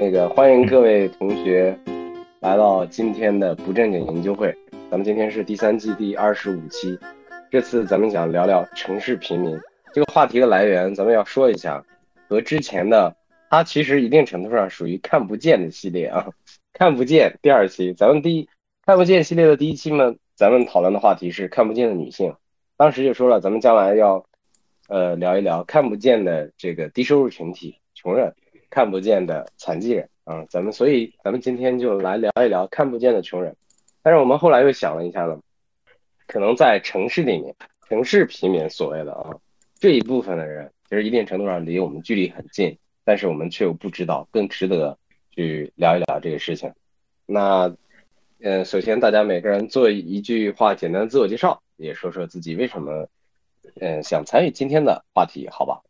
那个欢迎各位同学来到今天的不正经研究会。咱们今天是第三季第二十五期，这次咱们想聊聊城市平民这个话题的来源，咱们要说一下，和之前的它其实一定程度上属于看不见的系列啊，看不见第二期，咱们第一看不见系列的第一期呢，咱们讨论的话题是看不见的女性，当时就说了，咱们将来要呃聊一聊看不见的这个低收入群体，穷人。看不见的残疾人啊，咱们所以咱们今天就来聊一聊看不见的穷人。但是我们后来又想了一下呢，可能在城市里面，城市平民所谓的啊这一部分的人，其实一定程度上离我们距离很近，但是我们却又不知道，更值得去聊一聊这个事情。那嗯，首先大家每个人做一句话简单的自我介绍，也说说自己为什么嗯想参与今天的话题，好吧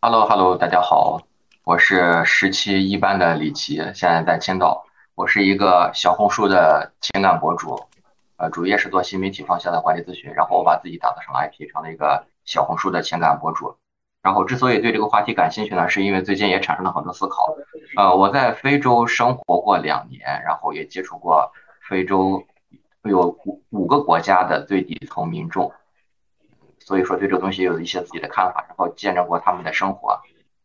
？Hello，Hello，大家好。我是十七一班的李琦，现在在青岛。我是一个小红书的情感博主，呃，主业是做新媒体方向的管理咨询。然后我把自己打造成了 IP，成了一个小红书的情感博主。然后之所以对这个话题感兴趣呢，是因为最近也产生了很多思考。呃，我在非洲生活过两年，然后也接触过非洲有五五个国家的最底层民众，所以说对这个东西有一些自己的看法，然后见证过他们的生活。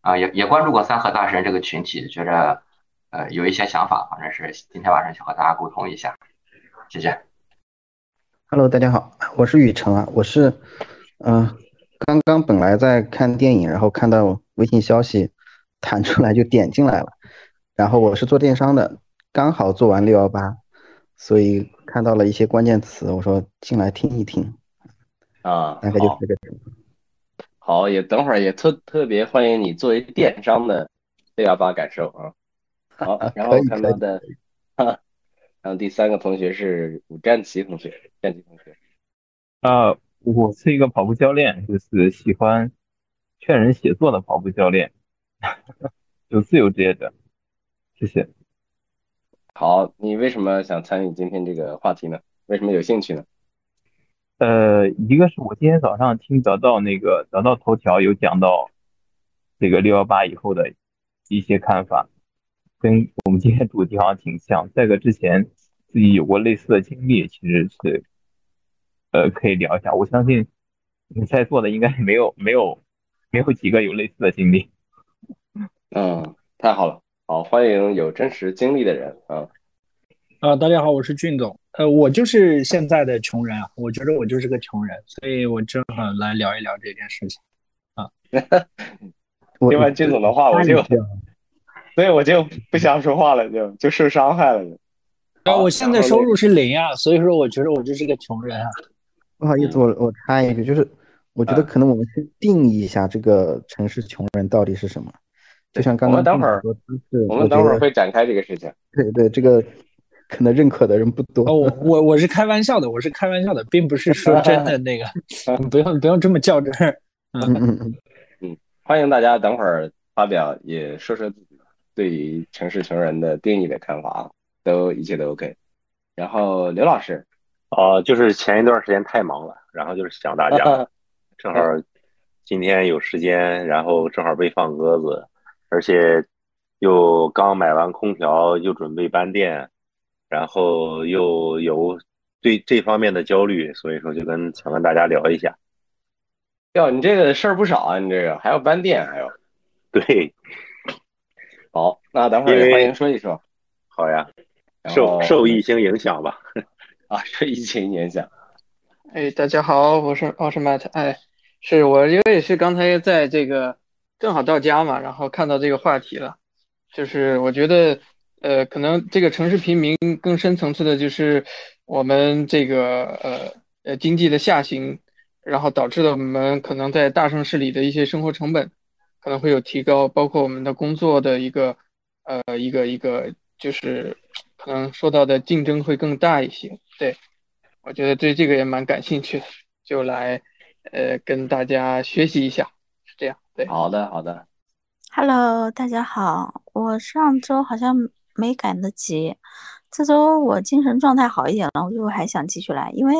啊，也也关注过三和大神这个群体，觉着呃有一些想法，反正是今天晚上想和大家沟通一下，谢谢。Hello，大家好，我是雨辰啊，我是嗯，刚刚本来在看电影，然后看到微信消息弹出来就点进来了，然后我是做电商的，刚好做完六幺八，所以看到了一些关键词，我说进来听一听啊，大概就是这个。好，也等会儿也特特别欢迎你作为电商的六幺八感受啊。好，然后看到的，然后第三个同学是武占奇同学，占奇同学。啊，我是一个跑步教练，就是喜欢劝人写作的跑步教练，有自由职业者。谢谢。好，你为什么想参与今天这个话题呢？为什么有兴趣呢？呃，一个是我今天早上听得到那个得到头条有讲到这个六幺八以后的一些看法，跟我们今天主题好像挺像。再个之前自己有过类似的经历，其实是呃可以聊一下。我相信你在座的应该没有没有没有几个有类似的经历。嗯，太好了，好欢迎有真实经历的人啊。啊，大家好，我是俊总。呃，我就是现在的穷人啊，我觉得我就是个穷人，所以我正好来聊一聊这件事情。啊，听完金总的话，我就，所以我就不想说话了，就就受伤害了。啊，我现在收入是零啊，所以说我觉得我就是个穷人啊。不好意思，我我插一句，就是我觉得可能我们先定义一下这个城市穷人到底是什么。就像刚刚我们等会儿，我们等会儿会展开这个事情。对对，这个。可能认可的人不多。哦，我我我是开玩笑的，我是开玩笑的，并不是说真的那个，不用不用这么较真。嗯嗯嗯嗯，欢迎大家等会儿发表，也说说自己对于城市穷人的定义的看法啊，都一切都 OK。然后刘老师，哦，就是前一段时间太忙了，然后就是想大家，正好今天有时间，然后正好被放鸽子，而且又刚买完空调，又准备搬店。然后又有对这方面的焦虑，所以说就跟想跟大家聊一下。哟，你这个事儿不少啊，你这个还要搬店，还有。对。好，那等会儿欢迎说一说。好呀。受受疫情影响吧。啊，受疫情影响。哎，大家好，我是我是 Matt。哎，是我因为是刚才在这个正好到家嘛，然后看到这个话题了，就是我觉得。呃，可能这个城市贫民更深层次的就是我们这个呃呃经济的下行，然后导致了我们可能在大城市里的一些生活成本可能会有提高，包括我们的工作的一个呃一个一个就是可能受到的竞争会更大一些。对，我觉得对这个也蛮感兴趣的，就来呃跟大家学习一下，是这样。对，好的好的。Hello，大家好，我上周好像。没赶得及，这周我精神状态好一点了，我就还想继续来，因为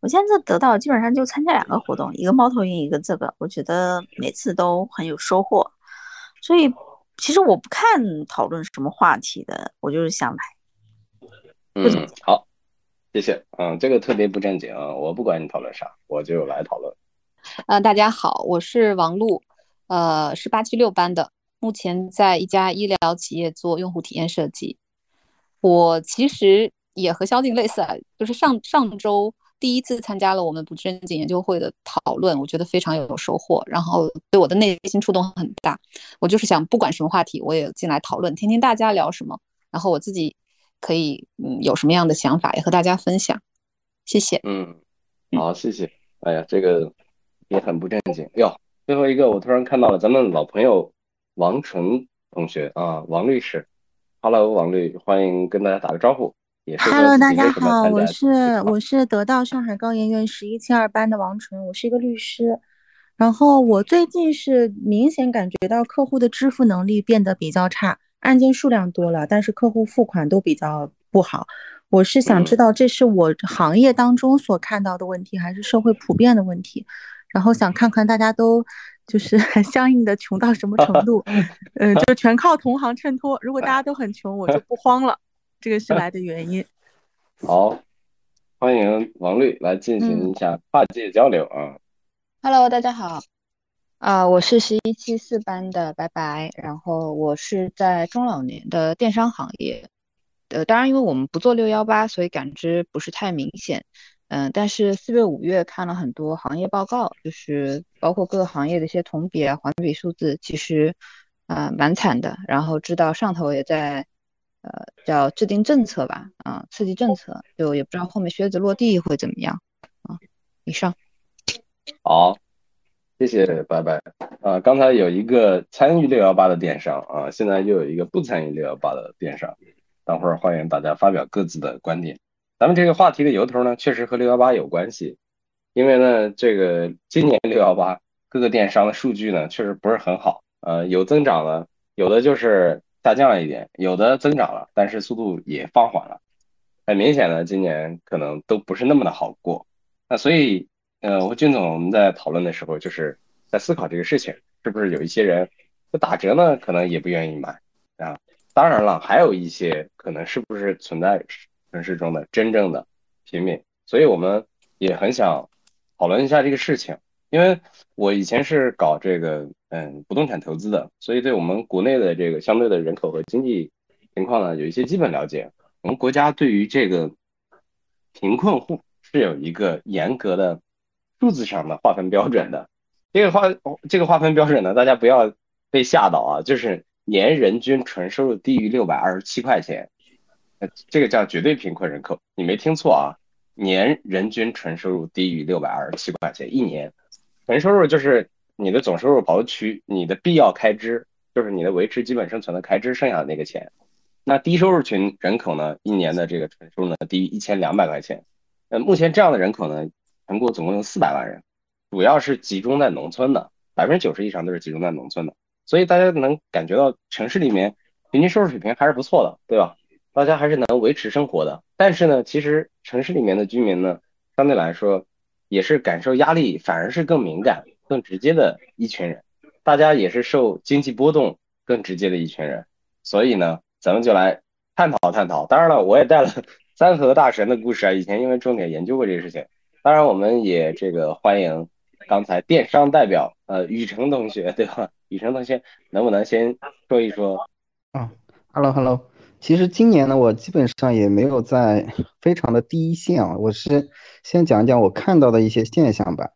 我现在得到基本上就参加两个活动，一个猫头鹰，一个这个，我觉得每次都很有收获，所以其实我不看讨论什么话题的，我就是想来。嗯，好，谢谢。嗯，这个特别不正经，我不管你讨论啥，我就来讨论。呃，大家好，我是王璐，呃，是八七六班的，目前在一家医疗企业做用户体验设计。我其实也和萧静类似，啊，就是上上周第一次参加了我们不正经研究会的讨论，我觉得非常有收获，然后对我的内心触动很大。我就是想，不管什么话题，我也进来讨论，听听大家聊什么，然后我自己可以嗯有什么样的想法，也和大家分享。谢谢。嗯，好，谢谢。哎呀，这个。也很不正经哟。最后一个，我突然看到了咱们老朋友王纯同学啊，王律师。Hello，王律，欢迎跟大家打个招呼。Hello，大家好，我是我是得到上海高研院十一期二班的王纯，我是一个律师。然后我最近是明显感觉到客户的支付能力变得比较差，案件数量多了，但是客户付款都比较不好。我是想知道，这是我行业当中所看到的问题，还是社会普遍的问题？然后想看看大家都就是 相应的穷到什么程度，嗯，就全靠同行衬托。如果大家都很穷，我就不慌了。这个是来的原因。好，欢迎王律来进行一下跨界交流啊。Hello，大家好，啊，我是十一期四班的白白，然后我是在中老年的电商行业，呃，当然因为我们不做六幺八，所以感知不是太明显。嗯，但是四月、五月看了很多行业报告，就是包括各个行业的一些同比啊、环比数字，其实啊蛮惨的。然后知道上头也在呃叫制定政策吧，啊刺激政策，就也不知道后面靴子落地会怎么样啊。以上。好，谢谢拜拜。啊，刚才有一个参与六幺八的电商啊，现在又有一个不参与六幺八的电商，等会儿欢迎大家发表各自的观点。咱们这个话题的由头呢，确实和六幺八有关系，因为呢，这个今年六幺八各个电商的数据呢，确实不是很好，呃，有增长了，有的就是下降了一点，有的增长了，但是速度也放缓了，很明显的，今年可能都不是那么的好过。那所以，呃，我和俊总我们在讨论的时候，就是在思考这个事情，是不是有一些人就打折呢，可能也不愿意买啊？当然了，还有一些可能是不是存在。城市中的真正的平民，所以我们也很想讨论一下这个事情。因为我以前是搞这个嗯不动产投资的，所以对我们国内的这个相对的人口和经济情况呢有一些基本了解。我们国家对于这个贫困户是有一个严格的数字上的划分标准的。这个划这个划分标准呢，大家不要被吓到啊，就是年人均纯收入低于六百二十七块钱。这个叫绝对贫困人口，你没听错啊，年人均纯收入低于六百二十七块钱一年，纯收入就是你的总收入刨去你的必要开支，就是你的维持基本生存的开支，剩下的那个钱。那低收入群人口呢，一年的这个纯收入呢低于一千两百块钱。呃，目前这样的人口呢，全国总共有四百万人，主要是集中在农村的，百分之九十以上都是集中在农村的，所以大家能感觉到城市里面平均收入水平还是不错的，对吧？大家还是能维持生活的，但是呢，其实城市里面的居民呢，相对来说也是感受压力，反而是更敏感、更直接的一群人。大家也是受经济波动更直接的一群人，所以呢，咱们就来探讨探讨。当然了，我也带了 三河大神的故事啊，以前因为重点研究过这个事情。当然，我们也这个欢迎刚才电商代表呃雨辰同学，对吧？雨辰同学能不能先说一说？啊，Hello Hello。其实今年呢，我基本上也没有在非常的第一线啊，我是先讲一讲我看到的一些现象吧。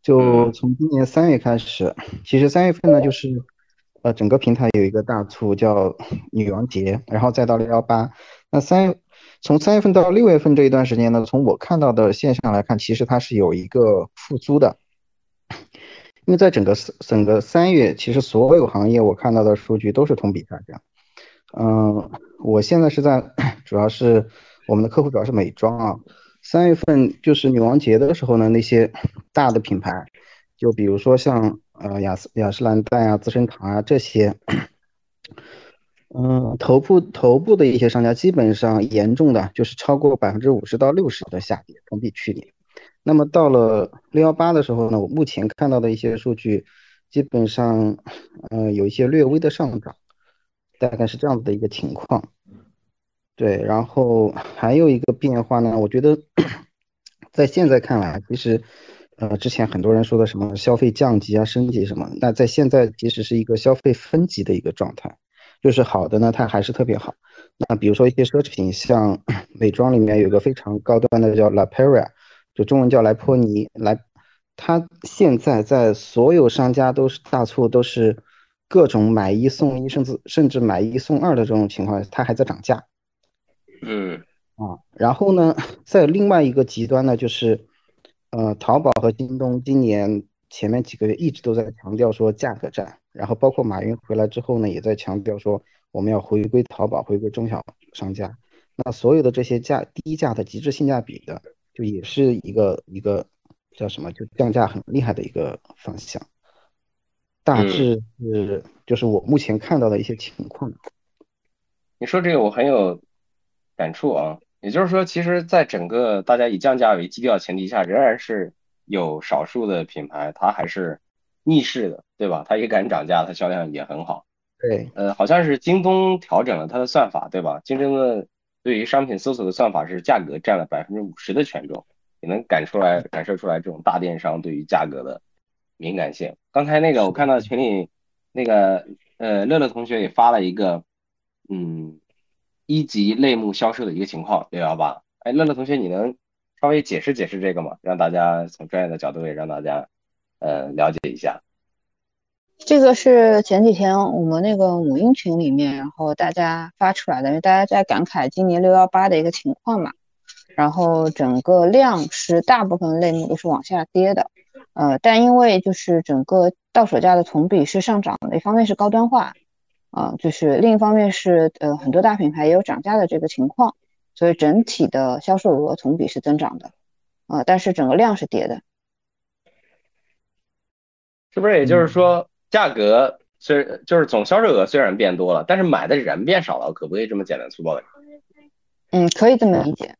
就从今年三月开始，其实三月份呢，就是呃整个平台有一个大促叫女王节，然后再到六幺八。那三从三月份到六月份这一段时间呢，从我看到的现象来看，其实它是有一个复苏的，因为在整个整个三月，其实所有行业我看到的数据都是同比下降。嗯，我现在是在，主要是我们的客户主要是美妆啊。三月份就是女王节的时候呢，那些 大的品牌，就比如说像呃雅诗雅诗兰黛啊、资生堂啊这些，嗯，头部头部的一些商家基本上严重的就是超过百分之五十到六十的下跌，同比去年。那么到了六幺八的时候呢，我目前看到的一些数据，基本上呃有一些略微的上涨。大概是这样子的一个情况。对，然后还有一个变化呢，我觉得 在现在看来，其实呃之前很多人说的什么消费降级啊、升级什么，那在现在其实是一个消费分级的一个状态，就是好的呢，它还是特别好。那比如说一些奢侈品，像 美妆里面有个非常高端的叫 La Prairie，就中文叫莱珀尼，来，它现在在所有商家都是大促，都是各种买一送一，甚至甚至买一送二的这种情况，它还在涨价。嗯啊，然后呢，在另外一个极端呢，就是呃，淘宝和京东今年前面几个月一直都在强调说价格战，然后包括马云回来之后呢，也在强调说我们要回归淘宝，回归中小商家。那所有的这些价低价的极致性价比的，就也是一个一个叫什么，就降价很厉害的一个方向。大致是就是我目前看到的一些情况。你说这个我很有。感触啊，也就是说，其实，在整个大家以降价为基调前提下，仍然是有少数的品牌，它还是逆势的，对吧？它也敢涨价，它销量也很好。对，呃，好像是京东调整了它的算法，对吧？京东的对于商品搜索的算法是价格占了百分之五十的权重，也能感出来、感受出来这种大电商对于价格的敏感性。刚才那个我看到群里那个呃乐乐同学也发了一个，嗯。一级类目销售的一个情况，六幺八。哎，乐乐同学，你能稍微解释解释这个吗？让大家从专业的角度也让大家呃了解一下。这个是前几天我们那个母婴群里面，然后大家发出来的，因为大家在感慨今年六幺八的一个情况嘛。然后整个量是大部分类目都是往下跌的，呃，但因为就是整个到手价的同比是上涨的，一方面是高端化。啊，就是另一方面是，呃，很多大品牌也有涨价的这个情况，所以整体的销售额同比是增长的，啊，但是整个量是跌的，是不是？也就是说，价格虽就是总销售额虽然变多了，但是买的人变少了，可不可以这么简单粗暴的？嗯，可以这么理解，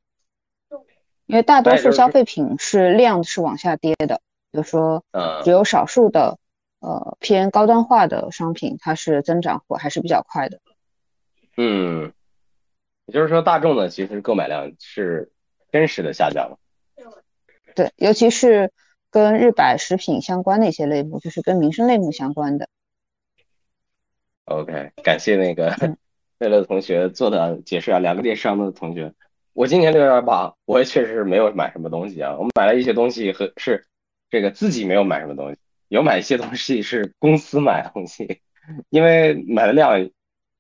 因为大多数消费品是量是往下跌的，比如说，只有少数的。呃，偏高端化的商品，它是增长或还是比较快的。嗯，也就是说，大众的其实购买量是真实的下降了。对，尤其是跟日百食品相关的一些类目，就是跟民生类目相关的。OK，感谢那个 乐乐同学做的解释啊，两个电商的同学，我今年六幺八，我也确实没有买什么东西啊，我买了一些东西和是这个自己没有买什么东西。有买一些东西是公司买东西，因为买的量，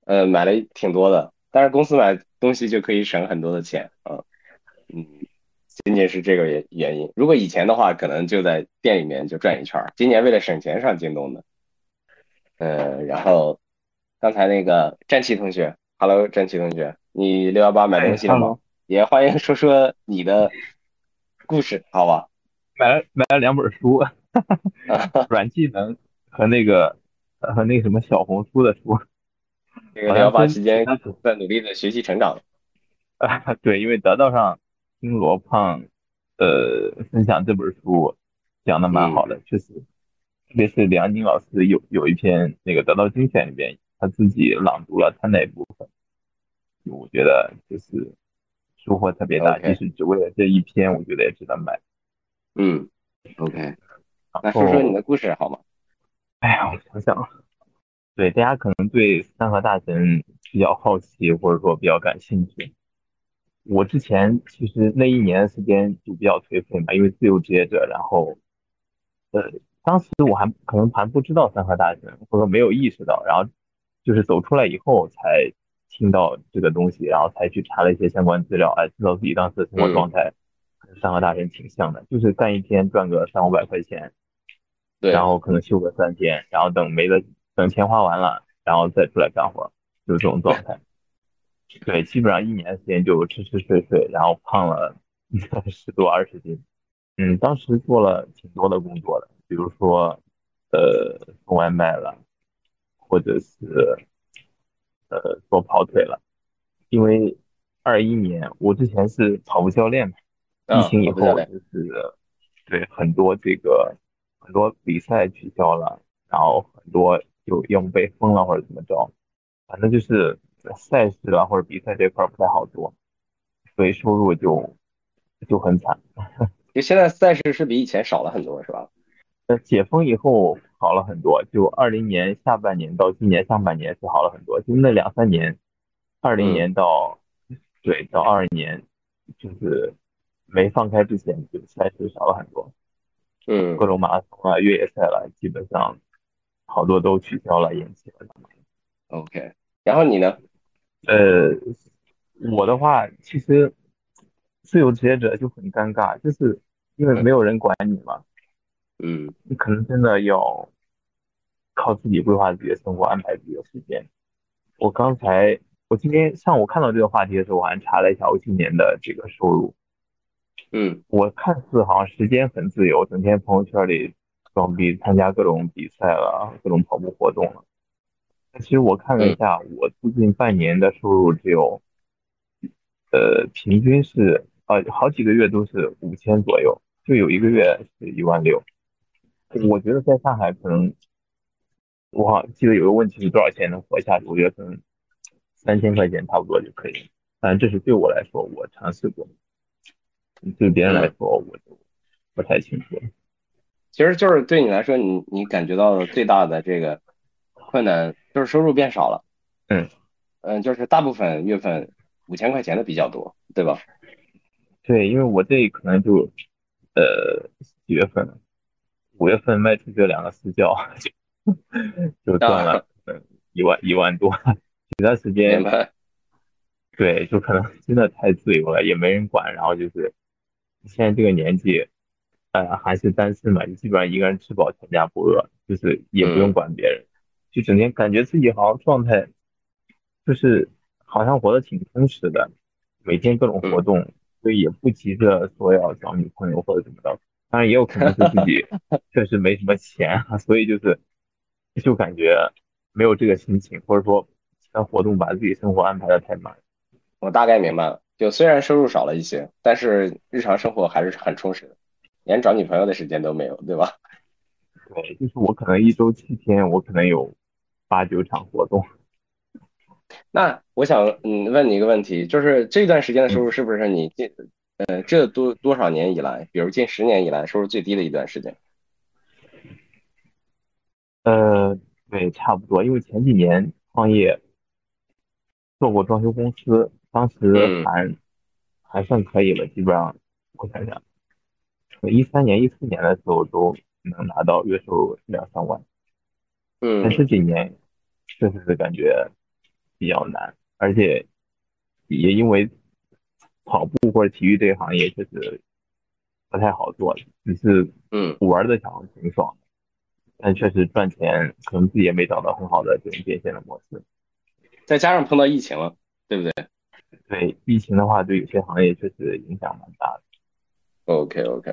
呃，买了挺多的，但是公司买东西就可以省很多的钱啊，嗯，仅仅是这个原原因。如果以前的话，可能就在店里面就转一圈今年为了省钱上京东的，呃，然后刚才那个战旗同学，Hello，战旗同学，你六幺八买东西了吗？也欢迎说说你的故事，好吧？买了买了两本书。软技能和那个和那个什么小红书的书，这个要把时间在努力的学习成长。啊，对，因为得到上听罗胖呃分享这本书讲的蛮好的，确实，特别是梁宁老师有有一篇那个得到精选里边，他自己朗读了他那部分，我觉得就是收获特别大，即使只为了这一篇，我觉得也值得买。嗯，OK。那说说你的故事好吗？哎呀，我想想，对大家可能对三和大神比较好奇，或者说比较感兴趣。我之前其实那一年时间就比较颓废嘛，因为自由职业者，然后，呃，当时我还可能还不知道三和大神，或者说没有意识到，然后就是走出来以后才听到这个东西，然后才去查了一些相关资料，哎，知道自己当时的生活状态跟三和大神挺像的，就是干一天赚个三五百块钱。对然后可能休个三天，然后等没了，等钱花完了，然后再出来干活，就这种状态。对，基本上一年时间就吃吃睡睡，然后胖了十多二十斤。嗯，当时做了挺多的工作的，比如说呃送外卖了，或者是呃做跑腿了。因为二一年我之前是跑步教练嘛，疫情以后就是对很多这个。很多比赛取消了，然后很多就要么被封了或者怎么着，反正就是赛事啊或者比赛这块不太好做，所以收入就就很惨。就现在赛事是比以前少了很多，是吧？呃，解封以后好了很多，就二零年下半年到今年上半年是好了很多，就那两三年，二零年到对到二二年，就是没放开之前，就赛事少了很多。嗯，各种马拉松啊、越野赛了，基本上好多都取消了、延期了。OK，然后你呢？呃，我的话其实自由职业者就很尴尬，就是因为没有人管你嘛。嗯，你可能真的要靠自己规划自己的生活，安排自己的时间。我刚才，我今天上午看到这个话题的时候，我还查了一下我今年的这个收入。嗯，我看似好像时间很自由，整天朋友圈里装逼，参加各种比赛了，各种跑步活动了。但其实我看了一下，我最近半年的收入只有，呃，平均是呃好几个月都是五千左右，就有一个月是一万六。我觉得在上海可能，我好像记得有个问题是多少钱能活下去？我觉得可能三千块钱差不多就可以。但这是对我来说，我尝试过。对别人来说，我就不太清楚。其实就是对你来说，你你感觉到的最大的这个困难就是收入变少了。嗯嗯，就是大部分月份五千块钱的比较多，对吧？对，因为我这可能就呃几月份，五月份卖出去两个私教，就 就赚了一万一万多，其他时间对，就可能真的太自由了，也没人管，然后就是现在这个年纪，呃，还是单身嘛，就基本上一个人吃饱全家不饿，就是也不用管别人，就整天感觉自己好像状态，就是好像活得挺充实的，每天各种活动，所以也不急着说要找女朋友或者怎么着，当然也有可能是自己 确实没什么钱啊，所以就是就感觉没有这个心情，或者说其他活动把自己生活安排的太满。我大概明白了，就虽然收入少了一些，但是日常生活还是很充实的，连找女朋友的时间都没有，对吧？对，就是我可能一周七天，我可能有八九场活动。那我想嗯问你一个问题，就是这段时间的收入是不是你近呃这多多少年以来，比如近十年以来收入最低的一段时间？呃，对，差不多，因为前几年创业做过装修公司。当时还、嗯、还算可以吧，基本上我想想，一三年、一四年的时候都能拿到月收入两三万。嗯，但这几年确实是感觉比较难，而且也因为跑步或者体育这个行业确实不太好做，只是嗯玩的想挺爽，但确实赚钱可能自己也没找到很好的这种变现的模式。再加上碰到疫情了，对不对？对疫情的话，对有些行业确实影响蛮大的。OK OK，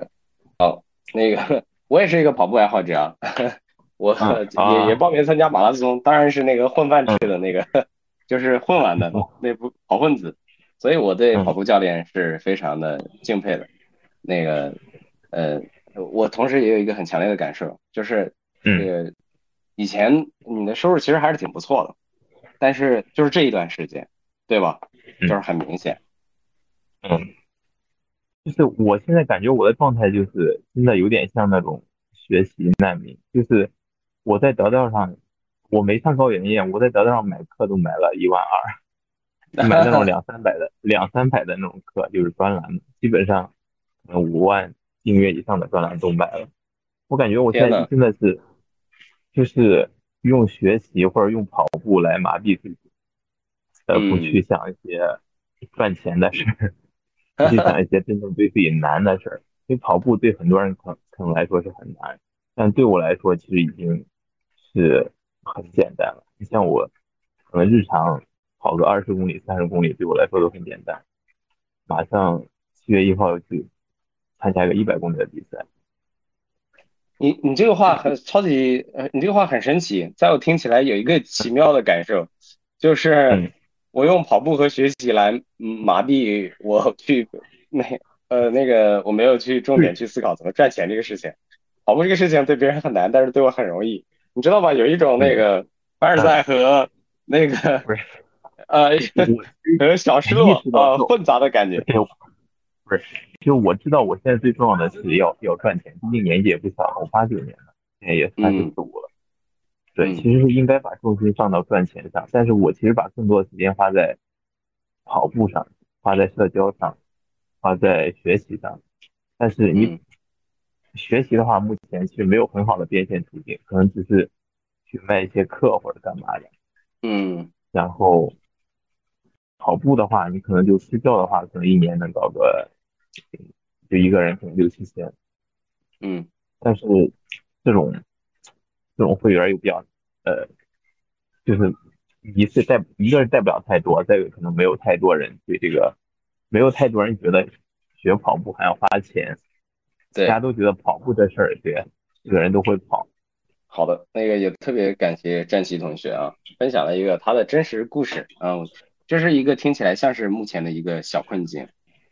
好，那个我也是一个跑步爱好者啊，我嗯也、啊也报名参加马拉松，当然是那个混饭吃的那个，就是混完的那不跑混子，所以我对跑步教练是非常的敬佩的。那个呃，我同时也有一个很强烈的感受，就是这个以前你的收入其实还是挺不错的，但是就是这一段时间，对吧？就是很明显。嗯，就是我现在感觉我的状态就是真的有点像那种学习难民，就是我在得到上，我没上高圆圆，我在得到上买课都买了一万二，买那种两三百的两三百的那种课，就是专栏，基本上可能五万订阅以上的专栏都买了。我感觉我现在真的是，就是用学习或者用跑步来麻痹自己。而不去想一些赚钱的事儿，不去想一些真正对自己难的事儿。因为跑步对很多人可可能来说是很难，但对我来说其实已经是很简单了。你像我，可能日常跑个二十公里、三十公里对我来说都很简单。马上七月一号要去参加一个一百公里的比赛。你你这个话很超级呃，你这个话很神奇，在我听起来有一个奇妙的感受，就是。嗯我用跑步和学习来麻痹我去那呃那个我没有去重点去思考怎么赚钱这个事情。跑步这个事情对别人很难，但是对我很容易，你知道吧？有一种那个凡尔赛和那个呃，我小失落呃，混杂的感觉。不是，就我知道，我现在最重要的是要要赚钱，毕竟年纪也不小了，我八九年了，现在也三十五了。对，其实是应该把重心放到赚钱上，但是我其实把更多的时间花在跑步上，花在社交上，花在学习上。但是你学习的话，目前其实没有很好的变现途径，可能只是去卖一些课或者干嘛的。嗯，然后跑步的话，你可能就私教的话，可能一年能搞个。就一个人可能六七千，嗯，但是这种这种会员又比较呃，就是一次带一个人带不了太多，再一个可能没有太多人对这个，没有太多人觉得学跑步还要花钱，对，大家都觉得跑步这事儿对，这个人都会跑。好的，那个也特别感谢战旗同学啊，分享了一个他的真实故事，嗯，这是一个听起来像是目前的一个小困境。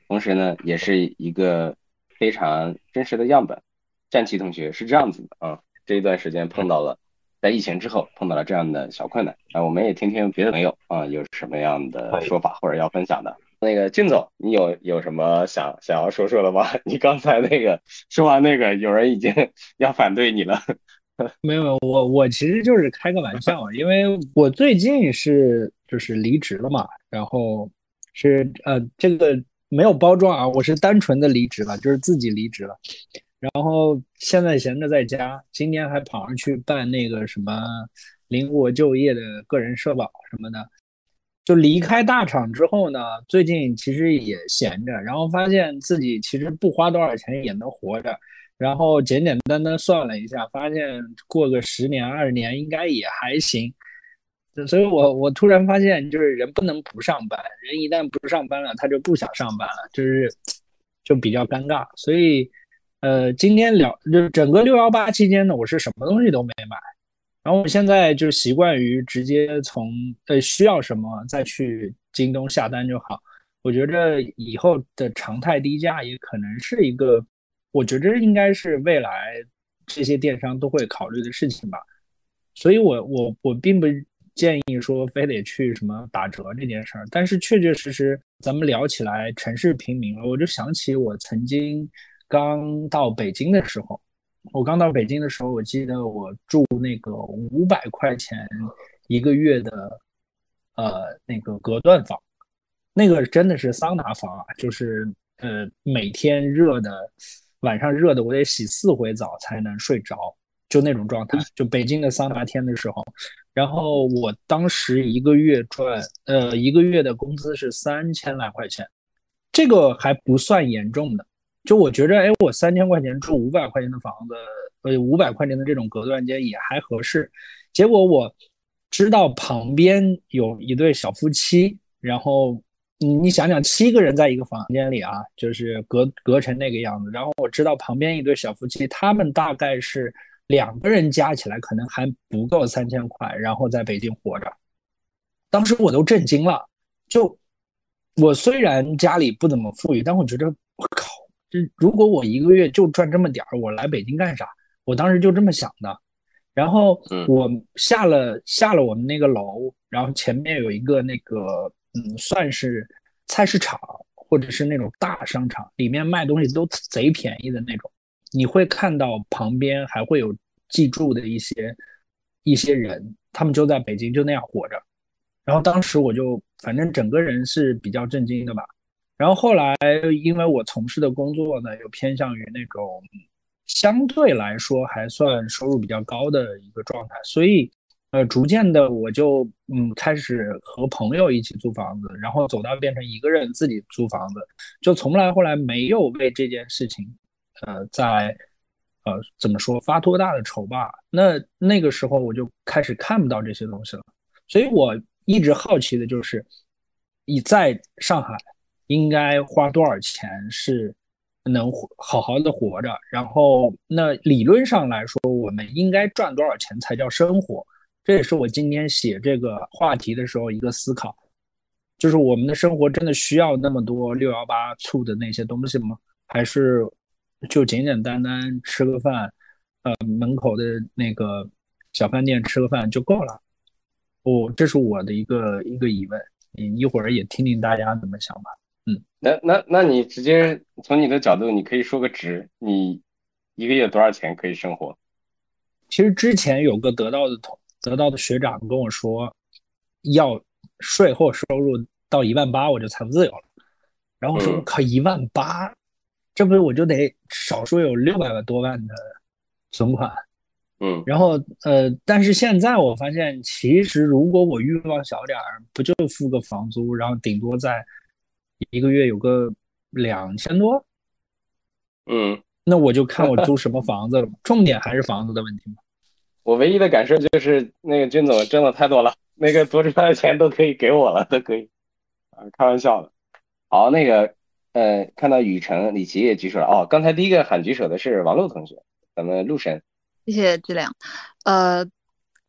同时呢，也是一个非常真实的样本。战旗同学是这样子的啊，这一段时间碰到了，在疫情之后碰到了这样的小困难啊，我们也听听别的朋友啊有什么样的说法或者要分享的。那个俊总，你有有什么想想要说说的吗？你刚才那个说完那个，有人已经 要反对你了。没有，我我其实就是开个玩笑，因为我最近是就是离职了嘛，然后是呃这个。没有包装啊，我是单纯的离职了，就是自己离职了。然后现在闲着在家，今天还跑上去办那个什么灵活就业的个人社保什么的。就离开大厂之后呢，最近其实也闲着，然后发现自己其实不花多少钱也能活着。然后简简单单算了一下，发现过个十年二十年应该也还行。所以，我我突然发现，就是人不能不上班，人一旦不上班了，他就不想上班了，就是 就比较尴尬。所以，呃，今天聊就是整个六幺八期间呢，我是什么东西都没买，然后我现在就习惯于直接从呃需要什么再去京东下单就好。我觉着以后的常态低价也可能是一个，我觉着应该是未来这些电商都会考虑的事情吧。所以我我我并不。建议说非得去什么打折这件事儿，但是确确实实，咱们聊起来城市平民了，我就想起我曾经刚到北京的时候，我刚到北京的时候，我记得我住那个五百块钱一个月的呃那个隔断房，那个真的是桑拿房啊，就是呃每天热的，晚上热的我得洗四回澡才能睡着，就那种状态，就北京的桑拿天的时候。然后我当时一个月赚，呃，一个月的工资是三千来块钱，这个还不算严重的。就我觉着，哎，我三千块钱住五百块钱的房子，呃，五百块钱的这种隔断间也还合适。结果我知道旁边有一对小夫妻，然后你你想想，七个人在一个房间里啊，就是隔隔成那个样子。然后我知道旁边一对小夫妻，他们大概是。两个人加起来可能还不够三千块，然后在北京活着，当时我都震惊了。就我虽然家里不怎么富裕，但我觉得我靠，这如果我一个月就赚这么点儿，我来北京干啥？我当时就这么想的。然后我下了下了我们那个楼，然后前面有一个那个嗯，算是菜市场或者是那种大商场，里面卖东西都贼便宜的那种。你会看到旁边还会有寄住的一些一些人，他们就在北京就那样活着。然后当时我就反正整个人是比较震惊的吧。然后后来因为我从事的工作呢，又偏向于那种相对来说还算收入比较高的一个状态，所以呃，逐渐的我就嗯开始和朋友一起租房子，然后走到变成一个人自己租房子，就从来后来没有为这件事情。呃，在呃怎么说发多大的愁吧？那那个时候我就开始看不到这些东西了，所以我一直好奇的就是，你在上海应该花多少钱是能好好的活着？然后那理论上来说，我们应该赚多少钱才叫生活？这也是我今天写这个话题的时候一个思考，就是我们的生活真的需要那么多六幺八促的那些东西吗？还是？就简简单单吃个饭，呃，门口的那个小饭店吃个饭就够了。我这是我的一个一个疑问，你一会儿也听听大家怎么想吧。嗯，那那那你直接从你的角度，你可以说个值，你一个月多少钱可以生活？其实之前有个得到的同得到的学长跟我说，要税后收入到一万八我就财富自由了。然后我说我靠一万八，这不是我就得少说有六百万多万的存款。嗯，然后呃，但是现在我发现，其实如果我欲望小点儿，不就付个房租，然后顶多在一个月有个两千多，嗯，那我就看我租 什么房子了。重点还是房子的问题嘛。我唯一的感受就是那个军总挣的太多了，那个多出来的钱都可以给我了，都可以啊，开玩笑的。好，那个呃，看到雨辰、李琦也举手了哦。刚才第一个喊举手的是王璐同学，咱们陆神。谢谢质量。呃，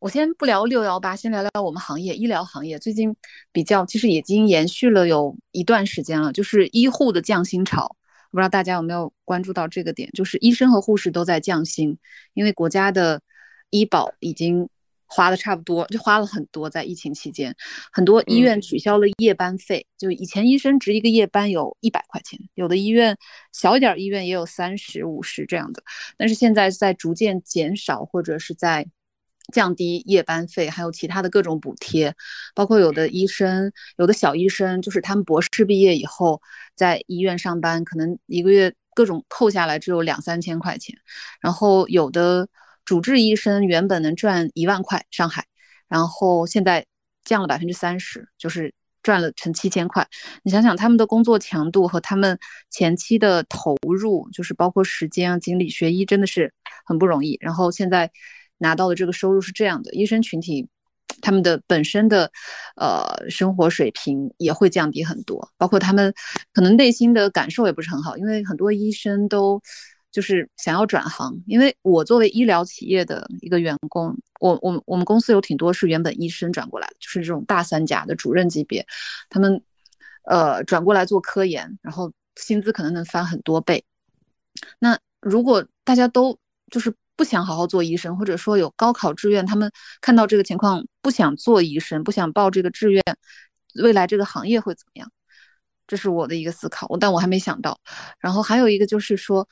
我先不聊六幺八，先聊聊我们行业医疗行业。最近比较，其实已经延续了有一段时间了，就是医护的降薪潮。我不知道大家有没有关注到这个点？就是医生和护士都在降薪，因为国家的医保已经花的差不多，就花了很多。在疫情期间，很多医院取消了夜班费，就以前医生值一个夜班有一百块钱，有的医院小一点医院也有三十五十这样的，但是现在在逐渐减少或者是在降低夜班费，还有其他的各种补贴，包括有的医生，有的小医生，就是他们博士毕业以后在医院上班，可能一个月各种扣下来只有两三千块钱，然后有的主治医生原本能赚一万块，上海，然后现在降了百分之三十，就是赚了成七千块。你想想他们的工作强度和他们前期的投入，就是包括时间啊、精力，学医真的是很不容易。然后现在。拿到的这个收入是这样的，医生群体他们的本身的呃生活水平也会降低很多，包括他们可能内心的感受也不是很好，因为很多医生都就是想要转行。因为我作为医疗企业的一个员工，我我我们公司有挺多是原本医生转过来的，就是这种大三甲的主任级别，他们呃转过来做科研，然后薪资可能能翻很多倍。那如果大家都就是。不想好好做医生，或者说有高考志愿，他们看到这个情况不想做医生，不想报这个志愿，未来这个行业会怎么样？这是我的一个思考，我但我还没想到。然后还有一个就是说，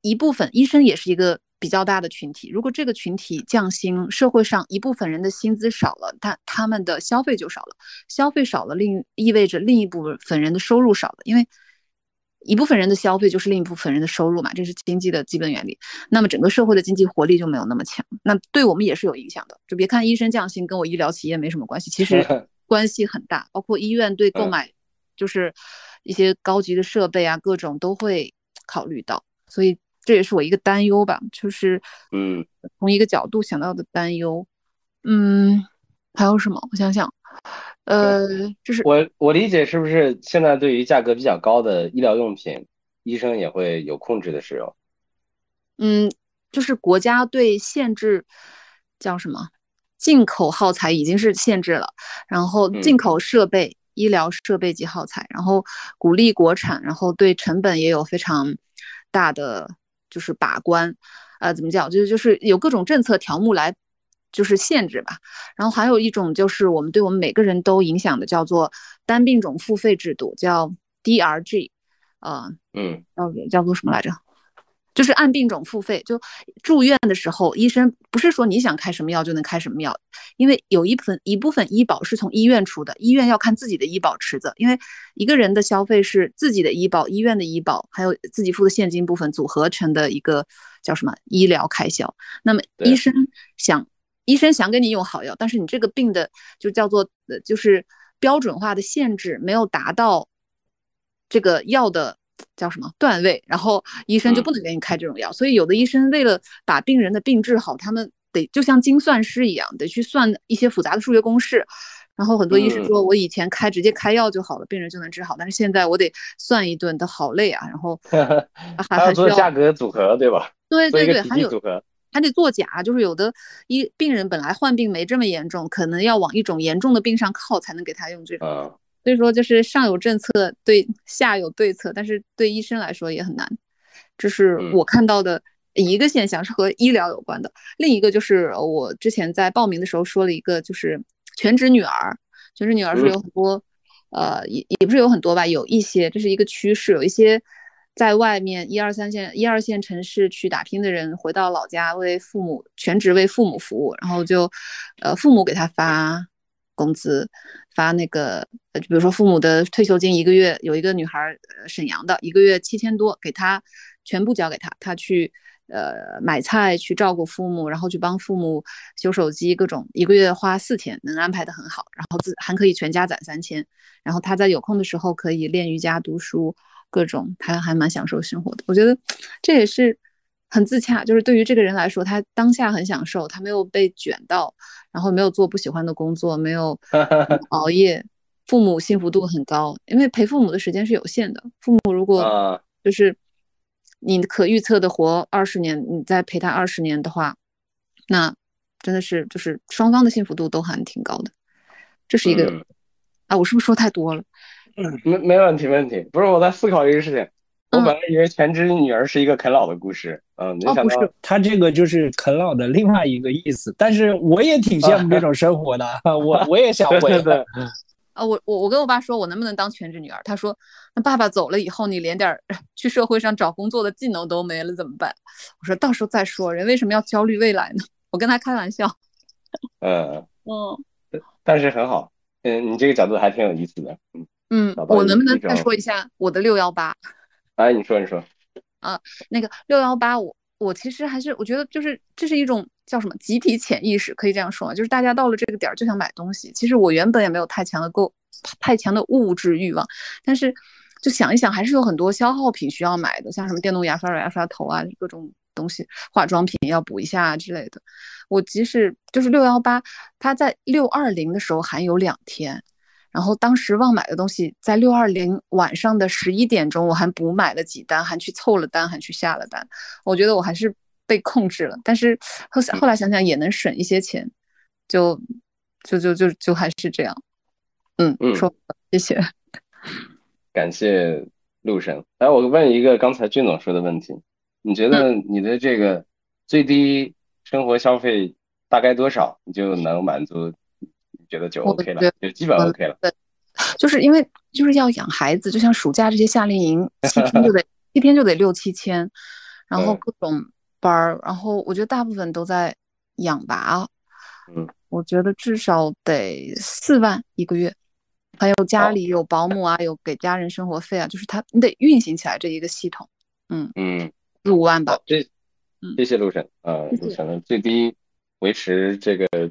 一部分医生也是一个比较大的群体，如果这个群体降薪，社会上一部分人的薪资少了，他他们的消费就少了，消费少了，另意味着另一部分人的收入少了，因为。一部分人的消费就是另一部分人的收入嘛，这是经济的基本原理。那么整个社会的经济活力就没有那么强，那对我们也是有影响的。就别看医生降薪跟我医疗企业没什么关系，其实 关系很大。包括医院对购买，就是一些高级的设备啊，各种都会考虑到。所以这也是我一个担忧吧，就是嗯，从一个角度想到的担忧。嗯，还有什么？我想想。呃，就是我我理解是不是现在对于价格比较高的医疗用品，医生也会有控制的使用？嗯，就是国家对限制叫什么？进口耗材已经是限制了，然后进口设备、医疗设备及耗材，然后鼓励国产，然后对成本也有非常大的就是把关。呃，怎么讲？就是就是有各种政策条目来。就是限制吧，然后还有一种就是我们对我们每个人都影响的，叫做单病种付费制度，叫 DRG，呃，嗯，叫叫做什么来着？就是按病种付费。就住院的时候，医生不是说你想开什么药就能开什么药，因为有一部分一部分医保是从医院出的，医院要看自己的医保池子，因为一个人的消费是自己的医保、医院的医保，还有自己付的现金部分组合成的一个叫什么医疗开销。那么医生想。医生想给你用好药，但是你这个病的就叫做呃，就是标准化的限制没有达到这个药的叫什么段位，然后医生就不能给你开这种药。所以有的医生为了把病人的病治好，他们得就像精算师一样，得去算一些复杂的数学公式。然后很多医生说，我以前开直接开药就好了，病人就能治好，但是现在我得算一顿，都好累啊。然后 还还需要价格组合，对吧？对对对，还有组合。还得作假，就是有的一病人本来患病没这么严重，可能要往一种严重的病上靠才能给他用这种。所以说就是上有政策，对下有对策，但是对医生来说也很难。这是我看到的一个现象，是和医疗有关的。另一个就是我之前在报名的时候说了一个，就是全职女儿，全职女儿是有很多，呃，也也不是有很多吧，有一些这是一个趋势，有一些在外面一二三线、一二线城市去打拼的人回到老家为父母全职为父母服务，然后就，呃，父母给他发工资，发那个，呃，就比如说父母的退休金一个月有一个女孩，呃，沈阳的一个月七千多，给他全部交给他，他去。呃，买菜去照顾父母，然后去帮父母修手机，各种一个月花四千，能安排的很好，然后自还可以全家攒三千，然后他在有空的时候可以练瑜伽、读书，各种他还蛮享受生活的。我觉得这也是很自洽，就是对于这个人来说，他当下很享受，他没有被卷到，然后没有做不喜欢的工作，没有 熬夜，父母幸福度很高，因为陪父母的时间是有限的，父母如果就是。你可预测的活二十年，你再陪他二十年的话，那真的是就是双方的幸福度都还挺高的。这是一个啊，我是不是说太多了？嗯，没没问题，没问题。不是我在思考一个事情，我本来以为全职女儿是一个啃老的故事，嗯，没想到他这个就是啃老的另外一个意思。但是我也挺羡慕这种生活的，我我也想回的。啊，我我我跟我爸说，我能不能当全职女儿？他说，那爸爸走了以后，你连点 去社会上找工作的技能都没了，怎么办？我说到时候再说。人为什么要焦虑未来呢？我跟他开玩笑。嗯嗯，但是很好，嗯，你这个角度还挺有意思的。嗯嗯，我能不能再说一下我的六幺八？哎，你说你说。啊，那个六幺八，我我其实还是我觉得就是这是一种。叫什么集体潜意识？可以这样说吗？就是大家到了这个点儿就想买东西。其实我原本也没有太强的购太强的物质欲望，但是就想一想，还是有很多消耗品需要买的，像什么电动牙刷、牙刷头啊，各种东西，化妆品要补一下之类的。我即使就是六幺八，它在六二零的时候还有两天，然后当时忘买的东西，在六二零晚上的十一点钟，我还补买了几单，还去凑了单，还去下了单。我觉得我还是。被控制了，但是后后来想想也能省一些钱，就就就就就还是这样，嗯嗯，说谢谢，感谢陆神。来，我问一个刚才俊总说的问题，你觉得你的这个最低生活消费大概多少，你就能满足？你觉得就 OK 了，就基本 OK 了。对，就是因为就是要养孩子，就像暑假这些夏令营，七天就得 七天就得六七千，然后各种。班儿，然后我觉得大部分都在养娃，嗯，我觉得至少得四万一个月，还有家里有保姆啊，有给家人生活费啊，就是他你得运行起来这一个系统，嗯嗯，四五万吧。这，谢谢陆晨啊，陆晨最低维持这个呃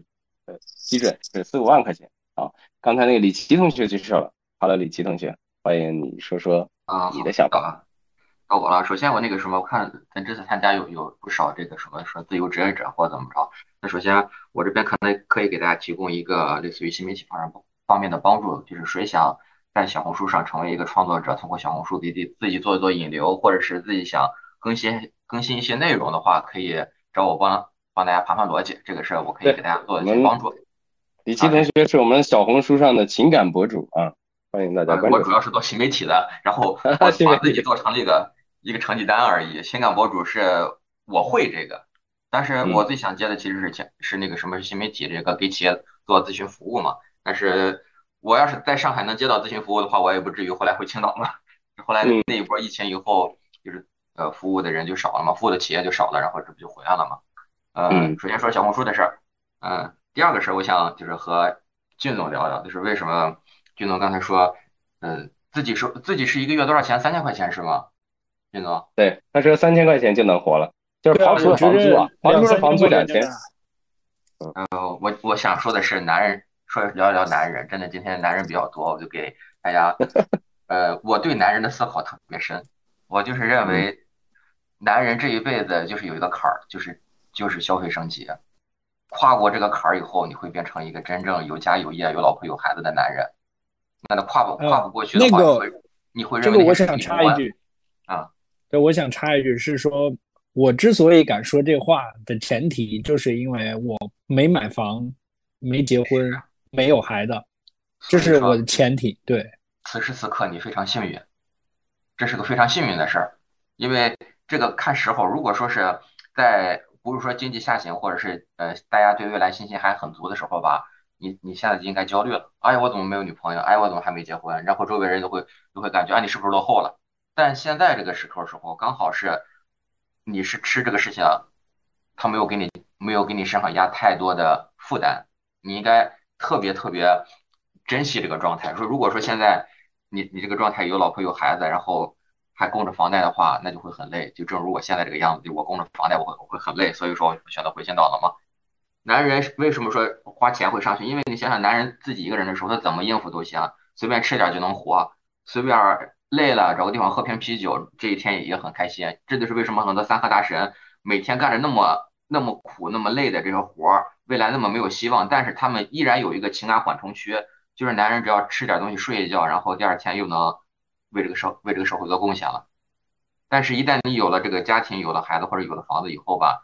基准是四五万块钱。啊，刚才那个李琦同学举手了，Hello，李琦同学，欢迎你说说你的想法。到我了。首先，我那个什么，我看咱这次参加有有不少这个什么说自由职业者或者怎么着。那首先，我这边可能可以给大家提供一个类似于新媒体方面方面的帮助，就是谁想在小红书上成为一个创作者，通过小红书给自自己做一做引流，或者是自己想更新更新一些内容的话，可以找我帮帮大家盘盘逻辑。这个事我可以给大家做一些帮助。李琦同学是我们小红书上的情感博主啊，欢迎大家关注。我主要是做新媒体的，然后 我把自己做成这个。一个成绩单而已，情感博主是我会这个，但是我最想接的其实是是那个什么新媒体这个给企业做咨询服务嘛。但是我要是在上海能接到咨询服务的话，我也不至于后来回青岛嘛。后来那一波疫情以后，就是呃服务的人就少了嘛，服务的企业就少了，然后这不就回来了嘛。嗯，首先说小红书的事儿，嗯，第二个事儿我想就是和俊总聊聊，就是为什么俊总刚才说，嗯，自己说自己是一个月多少钱？三千块钱是吗？俊总，对，他说三千块钱就能活了，就是刨除了房租啊，刨除了房租两千。呃，我我想说的是，男人说聊一聊男人，真的今天男人比较多，我就给大家，呃，我对男人的思考特别深，我就是认为，男人这一辈子就是有一个坎儿，就是就是消费升级，跨过这个坎儿以后，你会变成一个真正有家有业、有老婆有孩子的男人。那他跨不跨不过去的话，你会你会认为我想插一句啊。对，我想插一句，是说，我之所以敢说这话的前提，就是因为我没买房，没结婚，没有孩子，这是我的前提。对，此时此刻你非常幸运，这是个非常幸运的事儿，因为这个看时候，如果说是在不是说经济下行，或者是呃大家对未来信心还很足的时候吧，你你现在就应该焦虑了。哎，我怎么没有女朋友？哎，我怎么还没结婚？然后周围人都会都会感觉啊，你是不是落后了？但现在这个时刻时候，刚好是你是吃这个事情，他没有给你没有给你身上压太多的负担，你应该特别特别珍惜这个状态。说如果说现在你你这个状态有老婆有孩子，然后还供着房贷的话，那就会很累。就正如我现在这个样子，就我供着房贷，我会我会很累。所以说，我选择回青岛了嘛。男人为什么说花钱会上去？因为你想想，男人自己一个人的时候，他怎么应付都行，随便吃点就能活，随便累了找个地方喝瓶啤酒，这一天也也很开心。这就是为什么很多三和大神每天干着那么那么苦、那么累的这些活儿，未来那么没有希望，但是他们依然有一个情感缓冲区，就是男人只要吃点东西、睡一觉，然后第二天又能为这个社为这个社会做贡献了。但是，一旦你有了这个家庭、有了孩子或者有了房子以后吧。